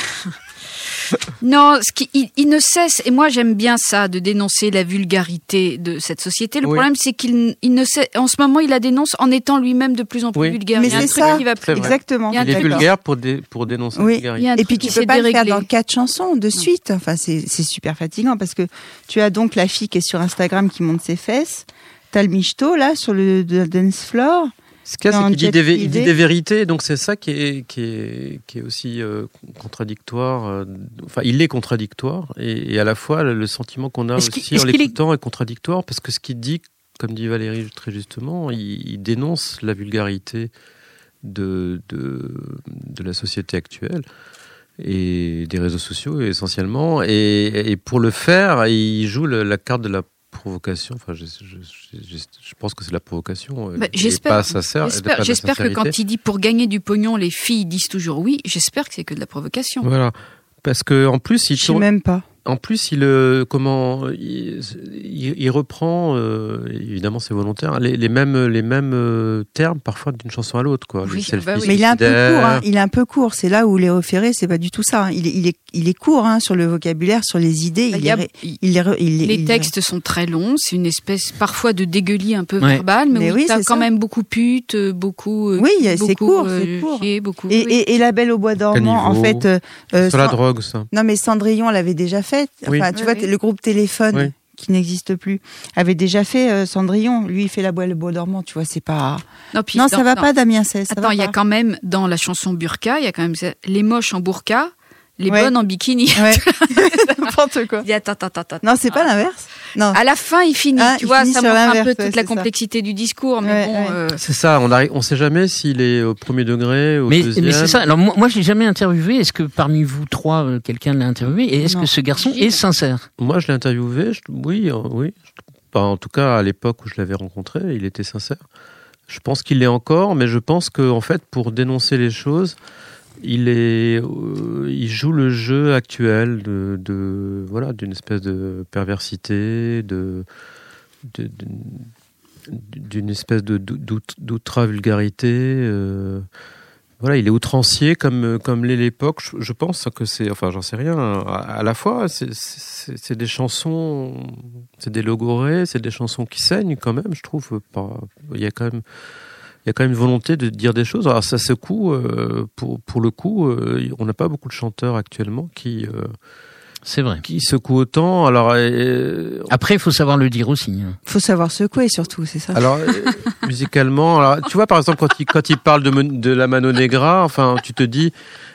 [laughs] Non, ce qui, il, il ne cesse, et moi j'aime bien ça, de dénoncer la vulgarité de cette société. Le Oui. problème, c'est qu'il il ne sait, en ce moment, il la dénonce en étant lui-même de plus en plus Oui. vulgaire. Mais c'est ça. qui va plus. Exactement. Il est vulgaire pour, dé- pour dénoncer Oui. la vulgarité. Et puis tu peux pas le faire dans quatre chansons de suite. Enfin, c'est super fatigant parce que tu as donc la fille qui est sur Instagram qui monte ses fesses. T'as le michto là sur le, le dance floor. Ce qu'il dit il dit des vérités, donc c'est ça qui est, qui est, qui est aussi euh, contradictoire. euh, Enfin, il est contradictoire, et, et à la fois, le, sentiment qu'on a aussi en est- l'écoutant est contradictoire, parce que ce qu'il dit comme dit Valérie très justement, il, il dénonce la vulgarité de, de, de la société actuelle et des réseaux sociaux essentiellement. Et, et pour le faire, il joue le- la carte de la provocation. Enfin, je, je, je, je pense que c'est la provocation. Bah, j'espère- que quand il dit pour gagner du pognon, les filles disent toujours oui, j'espère que c'est que de la provocation. Voilà. Parce que en plus, il Je sais tourne, même pas. En plus, il euh, comment il, il- il reprend euh, évidemment c'est volontaire les, les mêmes les mêmes euh, termes parfois d'une chanson à l'autre quoi. Oui, bah oui. Mais il est un peu court. hein. Il est un peu court. C'est là où les référés, c'est pas du tout ça. hein. Il est, il est, il est court hein, sur le vocabulaire, sur les idées. Bah, Il il y a- est, ré- il les, textes sont très longs, c'est une espèce parfois de dégueulis un peu Ouais. verbal, mais, Mais où oui, t'as c'est quand ça. même beaucoup pute, beaucoup. euh, Oui, il y a- c'est beaucoup, court, euh, c'est court. chier, beaucoup. Et, oui. et, et la Belle au bois dormant, en fait, euh, euh, sur la drogue ça. non mais Cendrillon l'avait déjà fait. Enfin, Oui. tu Oui, vois, oui. le groupe Téléphone Oui. qui n'existe plus avait déjà fait euh, Cendrillon. Lui, il fait la Belle au bois dormant. Tu vois, c'est pas. non, puis Non, dans- ça va non. pas, Damien Cesse. ça Attends, il y a quand même dans la chanson Burqa, il y a quand même les moches en burqa, les Ouais. bonnes en bikini. Ouais. [laughs] [laughs] N'importe quoi. Il attends, attends, attends. Non, c'est pas l'inverse. Non. À la fin, il finit. Ah, tu il vois, finit ça montre un peu toute la ça. complexité du discours, mais Ouais, bon. ouais. euh, C'est ça. On arrive on sait jamais s'il est au premier degré au Mais, deuxième. mais c'est ça. Alors moi, moi je l'ai jamais interviewé. Est-ce que parmi vous trois, euh, quelqu'un l'a interviewé? Et est-ce que ce garçon est sincère? Moi je l'ai interviewé. je- oui euh, oui. Enfin, en tout cas à l'époque où je l'avais rencontré, il était sincère. Je pense qu'il l'est encore, mais je pense que en fait pour dénoncer les choses. Il est, euh, il joue le jeu actuel de, voilà, d'une espèce de perversité, d'une- espèce de d'outra vulgarité. euh, voilà, il est outrancier comme comme l'est l'époque. Je, pense que c'est, enfin, j'en sais rien. À, la fois, c'est- des chansons, c'est des logorées, c'est des chansons qui saignent quand même. Je trouve. Il y a quand même il y a quand même une volonté de dire des choses. Alors ça secoue, euh, pour, pour le coup, euh, on n'a pas beaucoup de chanteurs actuellement qui, euh, C'est vrai. qui secouent autant. Alors, euh, Après, il faut savoir le dire aussi. hein. Faut savoir secouer surtout, c'est ça. alors euh, [laughs] musicalement, alors, tu vois par exemple quand il, quand il parle de, de la Mano Negra, enfin tu te dis,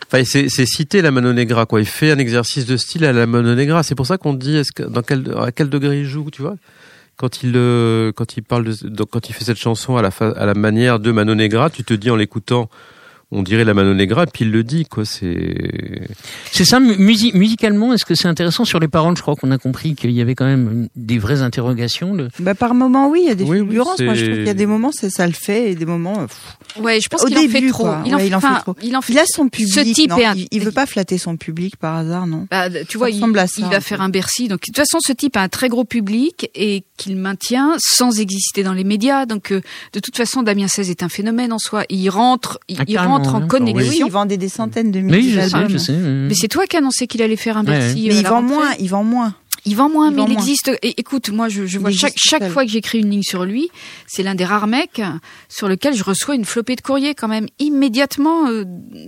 enfin c'est c'est cité la Mano Negra quoi. Il fait un exercice de style à la Mano Negra. C'est pour ça qu'on dit est-ce que, dans quel à quel degré il joue, tu vois? Quand il euh, quand il parle de, donc, quand il fait cette chanson à la à la manière de Mano Negra, tu te dis en l'écoutant on dirait la Mano Negra, puis il le dit, quoi. C'est. C'est ça, mu- musi- musicalement, est-ce que c'est intéressant sur les paroles? Je crois qu'on a compris qu'il y avait quand même des vraies interrogations. Le... Bah, par moments, oui, il y a des Oui, oui, fulgurances. Moi, je trouve qu'il y a des moments, ça le fait, et des moments. euh, pff. Ouais, je pense qu'il en fait trop. quoi. Il en, Ouais, fait, il en fait enfin, trop. il en fait Il a son public. Ce type non est un- il, il veut pas flatter son public par hasard, non Bah, tu vois, il, ça, il va faire un Bercy. Donc, de toute façon, ce type a un très gros public et qu'il maintient sans exister dans les médias. Donc, euh, de toute façon, Damien 16 est un phénomène en soi. Il rentre, il, Ah, il carrément, rentre en. Oui, connexion. il vendait des centaines de Oui, milliers je sais, d'albums. je sais. Mais c'est toi qui as annoncé qu'il allait faire un Ouais, Bercy. Mais euh, il vend rentrée. moins, il vend moins. Il vend moins, Il mais vend il moins. existe. Et écoute, moi, je, je vois chaque, chaque fois que j'écris une ligne sur lui, c'est l'un des rares mecs sur lequel je reçois une flopée de courriers quand même immédiatement. euh,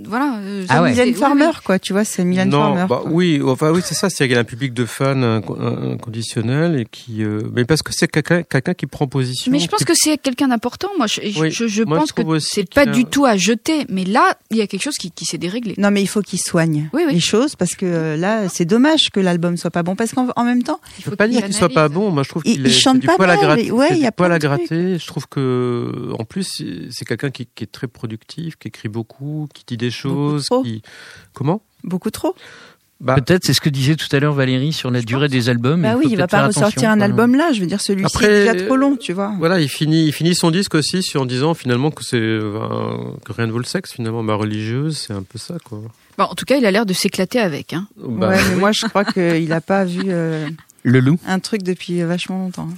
voilà. euh, Ah ouais. c'est- Mylène Farmer, quoi. Tu vois, c'est Mylène non, Farmer. bah, oui, enfin oui, c'est ça. C'est qu'il y a un public de fans inco- inconditionnel et qui, euh, mais parce que c'est quelqu'un, quelqu'un qui prend position. Mais je pense qui- que c'est quelqu'un d'important. Moi, je, je- Oui, je, je moi, je pense que c'est pas a- du tout à jeter. Mais là, il y a quelque chose qui, qui s'est déréglé. Non, mais il faut qu'il soigne Oui, oui. les choses parce que euh, là, c'est dommage que l'album soit pas bon parce qu'en en même temps, Je peux pas dire qu'il soit pas bon. Moi, je trouve Il- qu'il il est chante du pas poil à mal, gratter. ouais, il y a poil plein à gratter. Je trouve que, en plus, c'est- quelqu'un qui, qui est très productif, qui écrit beaucoup, qui dit des choses, trop. qui. Comment? Beaucoup trop. Bah, Peut-être, c'est ce que disait tout à l'heure Valérie sur la durée des albums. Bah faut oui, il va pas ressortir un album là. Je veux dire, celui-ci est déjà trop long, tu vois. Voilà, il finit, il finit son disque aussi sur, en disant finalement que c'est euh, que rien ne vaut le sexe finalement. Ma religieuse, c'est un peu ça quoi. Bon, en tout cas, il a l'air de s'éclater avec. Hein. Bah, ouais, mais moi, je crois qu'il a pas vu euh, Le loup. un truc depuis vachement longtemps.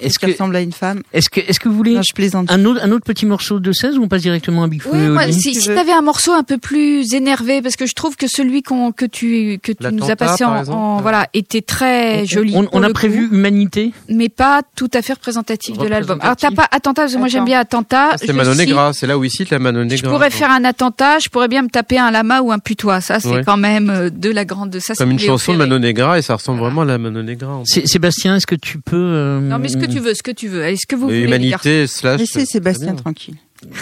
Est-ce que, ressemble à une femme. est-ce que, est-ce que vous voulez Non, je plaisante. un autre, un autre petit morceau de 16 ou on passe directement à Big Flo Oui, moi, si, tu si t'avais un morceau un peu plus énervé, parce que je trouve que celui qu'on que tu que tu nous as passé en, exemple. en- voilà était très joli. On, on a prévu coup, Humanité. mais pas tout à fait représentatif de l'album. Alors t'as pas attentat parce que moi j'aime bien attentat. Ah, c'est Je Manon Negra, c'est là où il cite la Manon Je Negra. pourrais faire un attentat, je pourrais bien me taper un lama ou un putois. Ça, c'est Ouais. quand même euh, de la grande. Ça, c'est comme une chanson de. Manon Negra et ça ressemble vraiment à la Manon Negra. Sébastien, est-ce que tu peux euh, Non, mais ce que tu veux, ce que tu veux. Allez, ce que vous. Humanité slash. Laissez Sébastien tranquille.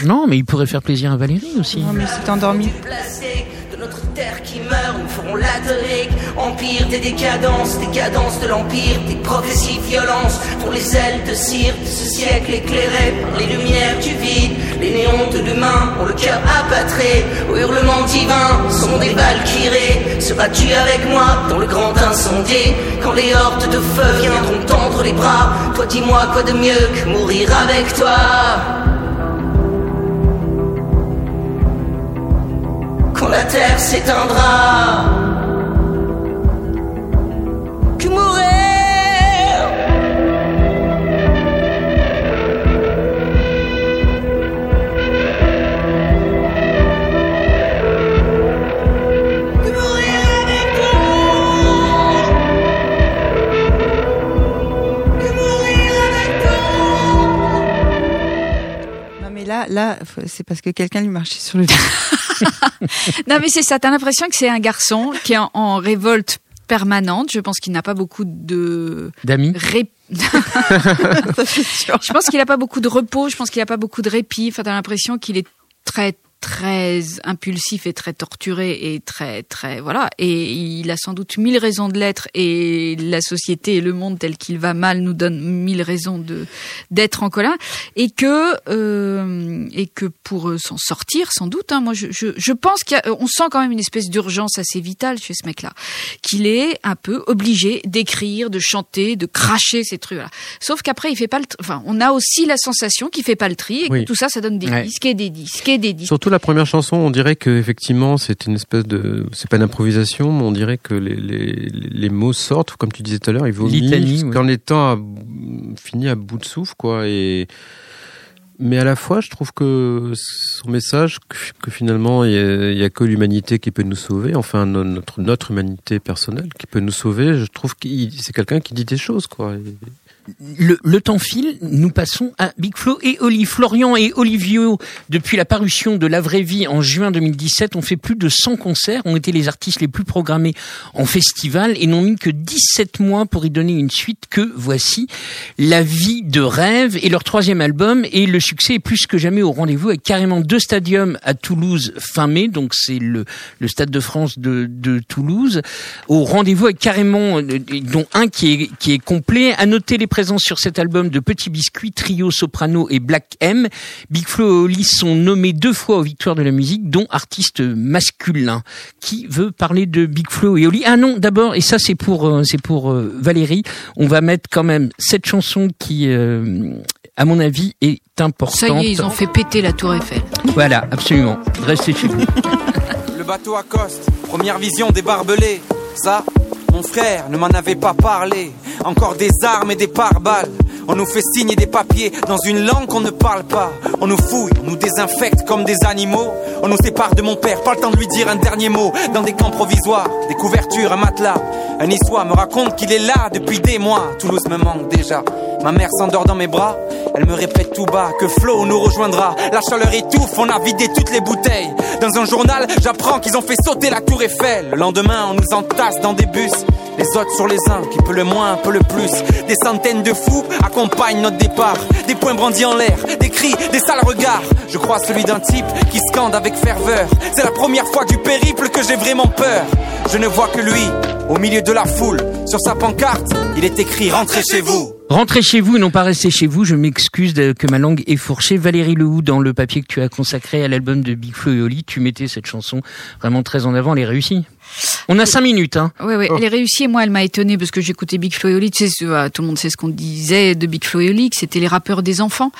Non, mais il pourrait faire plaisir à Valérie aussi. Non, mais c'est endormi. Notre terre qui meurt, nous ferons la tonique. Empire des décadences, décadence de l'empire, des progressives violences pour les ailes de cire ce siècle éclairé par les lumières du vide. Les néons de demain ont le cœur apatré aux hurlements divins, sont des valkyries. Seras-tu avec moi dans le grand incendie quand les hordes de feu viendront tendre les bras? Toi, dis-moi quoi de mieux que mourir avec toi? Quand la terre s'éteindra. Que mourir là, c'est parce que quelqu'un lui marchait sur le dos. [laughs] Non, mais c'est ça. T'as l'impression que c'est un garçon qui est en, en révolte permanente. Je pense qu'il n'a pas beaucoup de D'amis ré- [laughs] Je pense qu'il n'a pas beaucoup de repos. Je pense qu'il n'a pas beaucoup de répit. Enfin, t'as l'impression qu'il est très très impulsif et très torturé et très très voilà. Et il a sans doute mille raisons de l'être et la société et le monde tel qu'il va mal nous donne mille raisons de d'être en colère. Et que euh, et que pour euh, s'en sortir sans doute hein, moi je, je, je pense qu'on sent quand même une espèce d'urgence assez vitale chez ce mec là qu'il est un peu obligé d'écrire de chanter de cracher ces trucs là sauf qu'après il fait pas le enfin on a aussi la sensation qu'il fait pas le tri et que tout ça ça donne des Ouais. disques et des disques et des disques. Surtout la première chanson, on dirait que effectivement c'est une espèce de, c'est pas une improvisation, mais on dirait que les, les, les mots sortent, comme tu disais tout à l'heure, ils vomissent, oui. qu'en étant à- fini à bout de souffle, quoi. Et mais à la fois, je trouve que son message, que, que finalement il y, a, a que l'humanité qui peut nous sauver, enfin no- notre notre humanité personnelle qui peut nous sauver. Je trouve qu'il c'est quelqu'un qui dit des choses, quoi. Et- le, le temps file, nous passons à Big Flo et Oli. Florian et Olivio, depuis la parution de La Vraie Vie en juin 2017, ont fait plus de 100 concerts, ont été les artistes les plus programmés en festival et n'ont mis que 17 mois pour y donner une suite que voici La Vie de Rêve et leur troisième album. Et le succès est plus que jamais au rendez-vous avec carrément deux stadiums à Toulouse fin mai, donc c'est le, le Stade de France de, de Toulouse, au rendez-vous avec carrément, euh, dont un qui est, qui est complet. À noter les présences sur cet album de Petit Biscuit, Trio Soprano et Black M. Big Flo et Oli sont nommés deux fois aux Victoires de la musique, dont artistes masculins. Qui veut parler de Big Flo et Oli? Ah non, d'abord, et ça c'est pour euh, c'est pour euh, Valérie, on va mettre quand même cette chanson qui, euh, à mon avis, est importante. ça y est ils ont fait péter la tour Eiffel Voilà, absolument. Restez chez vous. [laughs] Le bateau accoste, première vision des barbelés. Ça, mon frère ne m'en avait pas parlé. Encore des armes et des pare-balles. On nous fait signer des papiers dans une langue qu'on ne parle pas. On nous fouille, on nous désinfecte comme des animaux. On nous sépare de mon père, pas le temps de lui dire un dernier mot. Dans des camps provisoires, des couvertures, un matelas. Un niçois me raconte qu'il est là depuis des mois. Toulouse me manque déjà. Ma mère s'endort dans mes bras. Elle me répète tout bas que Flo nous rejoindra. La chaleur étouffe, on a vidé toutes les bouteilles. Dans un journal, j'apprends qu'ils ont fait sauter la tour Eiffel. Le lendemain, on nous entasse dans des bus. Les autres sur les uns, qui peut le moins, un peu le plus. Des centaines de fous accompagnent notre départ. Des poings brandis en l'air, des cris, des sales regards. Je crois celui d'un type qui scande avec ferveur. C'est la première fois du périple que j'ai vraiment peur. Je ne vois que lui, au milieu de la foule. Sur sa pancarte, il est écrit Rentrez chez vous. Rentrez chez vous et non pas restez chez vous. Je m'excuse que ma langue est fourchée. Valérie Lehoux, dans le papier que tu as consacré à l'album de Big Flo et Oli, tu mettais cette chanson vraiment très en avant. Elle est réussie. On a cinq minutes, hein. Ouais, ouais, elle est réussie et moi elle m'a étonnée parce que j'écoutais Big Flo et Oli. Tu sais, euh, tout le monde sait ce qu'on disait de Big Flo et Oli, que c'était les rappeurs des enfants.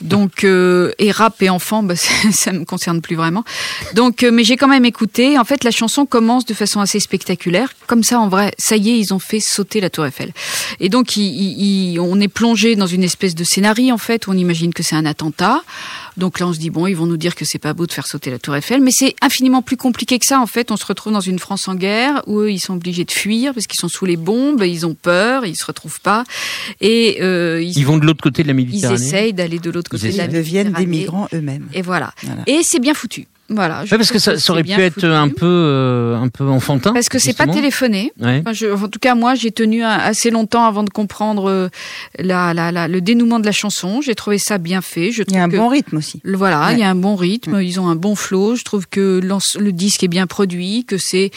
Donc, euh, et rap et enfants, bah, [laughs] ça, ça me concerne plus vraiment. Donc, euh, mais j'ai quand même écouté. En fait, la chanson commence de façon assez spectaculaire. Comme ça, en vrai, ça y est, ils ont fait sauter la Tour Eiffel. Et donc, il- il- il- on est plongé dans une espèce de scénario en fait où on imagine que c'est un attentat. Donc là, on se dit bon, ils vont nous dire que c'est pas beau de faire sauter la Tour Eiffel, mais c'est infiniment plus compliqué que ça. En fait, on se retrouve dans une France en guerre où eux, ils sont obligés de fuir parce qu'ils sont sous les bombes, ils ont peur, ils se retrouvent pas, et euh, ils, Ils vont de l'autre côté de la ils Méditerranée. essayent d'aller de l'autre côté Ils de la Ils deviennent des migrants eux-mêmes. Et voilà. Voilà. Et c'est bien foutu. Voilà. je Ouais, parce que ça, ça aurait pu être foutu. un peu, euh, un peu enfantin. Parce que c'est pas téléphoné. Ouais. Enfin, je- en tout cas, moi, j'ai tenu un- assez longtemps avant de comprendre euh, la, la, la- le dénouement de la chanson. J'ai trouvé ça bien fait. Je Il y a un que- bon rythme aussi. le- Voilà, Ouais. il y a un bon rythme, ils ont un bon flow. Je trouve que le disque est bien produit, que c'est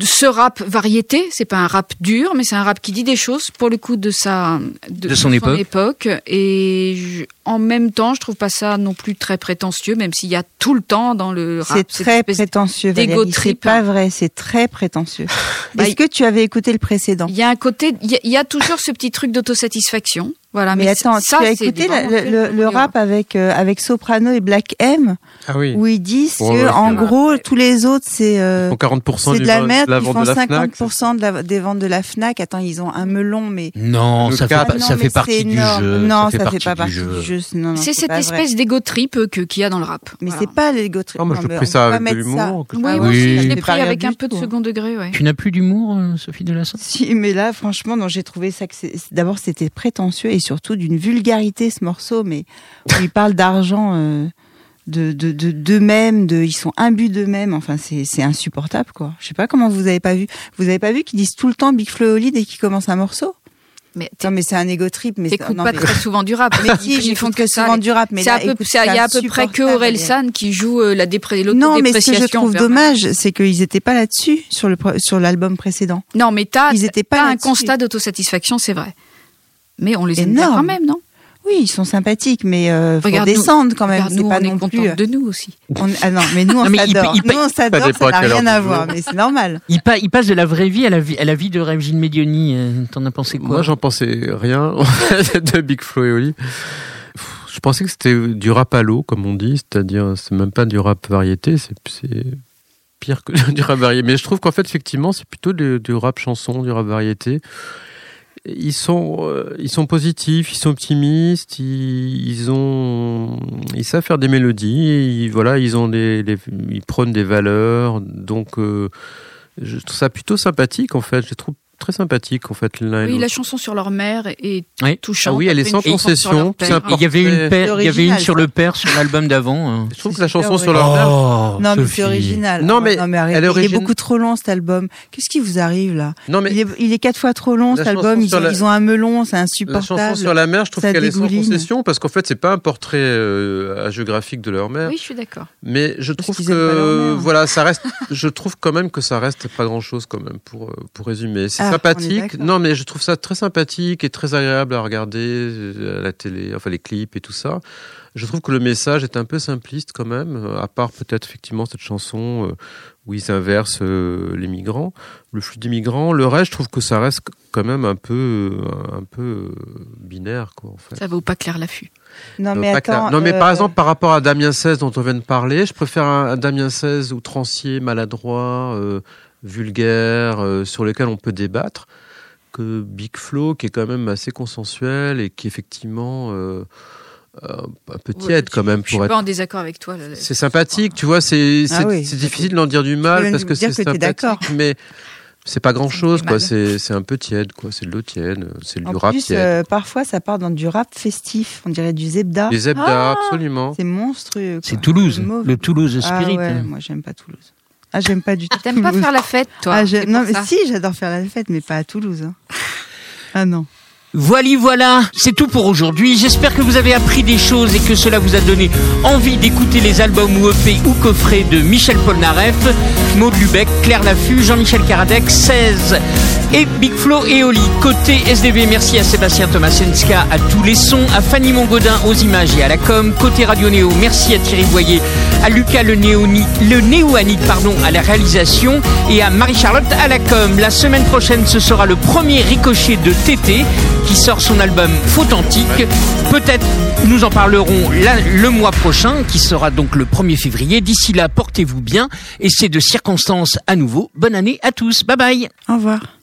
ce rap variété. C'est pas un rap dur, mais c'est un rap qui dit des choses pour le coup de sa De son époque. Et je- en même temps, je trouve pas ça non plus très prétentieux, même s'il y a tout le temps dans le rap C'est très prétentieux. C'est trip. pas vrai, c'est très prétentieux. [laughs] Bah, Est-ce que tu avais écouté le précédent? Il y a un côté, il y a, il y a toujours ce petit truc d'autosatisfaction. Voilà, mais, Mais attends, ça, tu as écouté la- le, rap avec euh, avec Soprano et Black M Ah oui. où ils disent Ouais, que ouais, en gros tous les autres c'est euh, Ils font 40% c'est du de la merde, ils font de la Fnac, 50% de la- des ventes de la Fnac. Attends, ils ont un melon mais Non, ça fait, Ah non, ça mais fait c'est partie du énorme. jeu. Non, ça fait ça partie fait pas du partie jeu. du jeu. Non, non, C'est cette espèce d'ego trip euh, que- qu'il y a dans le rap. Mais Voilà. c'est pas l'ego trip. Ah, moi, je mais pris on ça avec de mettre l'humour, Oui, moi oui. aussi, je l'ai pris avec un peu de tout. second degré. Tu n'as plus d'humour, Sophie Delassin Si, mais là, franchement, non, j'ai trouvé ça que c'est- d'abord c'était prétentieux et surtout d'une vulgarité ce morceau, mais où ils parlent d'argent, euh, de de de d'eux-mêmes, de, ils sont imbus d'eux-mêmes. Enfin, c'est insupportable, quoi. Je sais pas comment vous avez pas vu. Vous avez pas vu qu'ils disent tout le temps Big Flo et Oli dès qu'ils commencent un morceau? Mais Non, mais c'est un ego trip. Mais t'écoutes pas mais- très souvent du rap. [laughs] Mais si, ils font que souvent du rap, mais là, il y a à peu près que insupportable, Orelsan qui joue euh, la dépré- Non, mais ce que je trouve dommage, c'est qu'ils étaient pas là-dessus sur le sur l'album précédent. Non, mais t'as Ils étaient pas un constat d'autosatisfaction, c'est vrai. Mais on les aime quand même, non? Oui, ils sont sympathiques, mais euh, faut descendre quand même. C'est nous, pas on non plus. de nous aussi. On- ah non, mais nous on s'adore. Nous on s'adore, ça n'a rien à voir, mais c'est normal. il, pa- il passe de la vraie vie à la vie, à la vie de Régine Medioni. euh, T'en as pensé quoi? Moi, j'en pensais rien [laughs] de Big Flo et Oli. Je pensais que c'était du rap à l'eau, comme on dit, c'est-à-dire c'est même pas du rap variété, c'est c'est pire que [laughs] du rap variété. Mais je trouve qu'en fait, effectivement, c'est plutôt du, du rap chanson, du rap variété. Ils sont, euh, ils sont positifs, ils sont optimistes, ils, ils ont, ils savent faire des mélodies, ils, voilà, ils ont des, des- ils prônent des valeurs, donc euh, je trouve ça plutôt sympathique en fait. Je les trouve très sympathiques en fait l'un Oui, la chanson sur leur mère est Oui. touchante. Ah oui, elle est sans concession. Il y avait une, paire- il y avait une sur le père sur l'album d'avant. hein. Je trouve que la chanson sur leur mère, Oh, Non, mais c'est original. Non, Oh, mais elle est Il origine- est beaucoup trop long cet album. Qu'est-ce qui vous arrive là non mais il, est, il est quatre fois trop long La cet album. Ils ont, la- ils ont un melon, c'est la insupportable. chanson sur la mer, je trouve qu'elle est sans concession parce qu'en fait c'est pas un portrait euh, hagiographique de leur mère, Oui, je suis d'accord. mais je Parce trouve que mère. voilà ça reste, je trouve quand même que ça reste pas grand chose quand même pour euh, pour résumer. C'est Sympathique, non mais je trouve ça très sympathique et très agréable à regarder euh, à la télé, enfin les clips et tout ça. Je trouve que le message est un peu simpliste quand même, euh, à part peut-être effectivement cette chanson euh, où ils inversent les migrants, le flux des migrants. Le reste, je trouve que ça reste quand même un peu, un peu binaire, quoi, en fait. Ça vaut pas clair l'affût. Non, mais attends. clair. non, mais euh, par exemple, par rapport à Damien 16 dont on vient de parler, je préfère un, Damien 16 outrancier, maladroit, euh, vulgaire, euh, sur lequel on peut débattre, que Big Flo, qui est quand même assez consensuel et qui effectivement euh, euh, un peu tiède Ouais, quand même Je suis pour pas être. en désaccord avec toi. C'est sympathique, tu vois, c'est c'est Ah oui, difficile d'en dire du mal parce que dire c'est sympathique, mais c'est pas grand chose, quoi. C'est c'est un peu tiède, quoi. C'est de l'eau tiède, c'est du rap plus, tiède. euh, parfois, ça part dans du rap festif. On dirait du zebda. Les zebdas, absolument. C'est monstrueux. C'est Toulouse, le Toulouse Ah Spirit. ouais, moi, j'aime pas Toulouse. Ah, j'aime pas du tout. T'aimes pas faire la fête, toi Ah, non, mais ça. si, j'adore faire la fête, mais pas à Toulouse. hein. Ah non. Voilà, voilà, c'est tout pour aujourd'hui. J'espère que vous avez appris des choses et que cela vous a donné envie d'écouter les albums ou EP ou coffrets de Michel Polnareff, Maud Lubeck, Claire Laffut, Jean-Michel Karadec, 16 et Big Flo et Oli. Côté SDV, merci à Sébastien Tomasenska à tous les sons, à Fanny Mongodin aux images et à la com. Côté Radio Néo, merci à Thierry Boyer, à Lucas le, Néoni, le pardon, à la réalisation et à Marie-Charlotte à la com. La semaine prochaine, ce sera le premier ricochet de TT qui sort son album Faute Antique. Peut-être nous en parlerons là, le mois prochain, qui sera donc le 1er février. D'ici là, portez-vous bien et c'est de circonstances à nouveau. Bonne année à tous. Bye bye. Au revoir.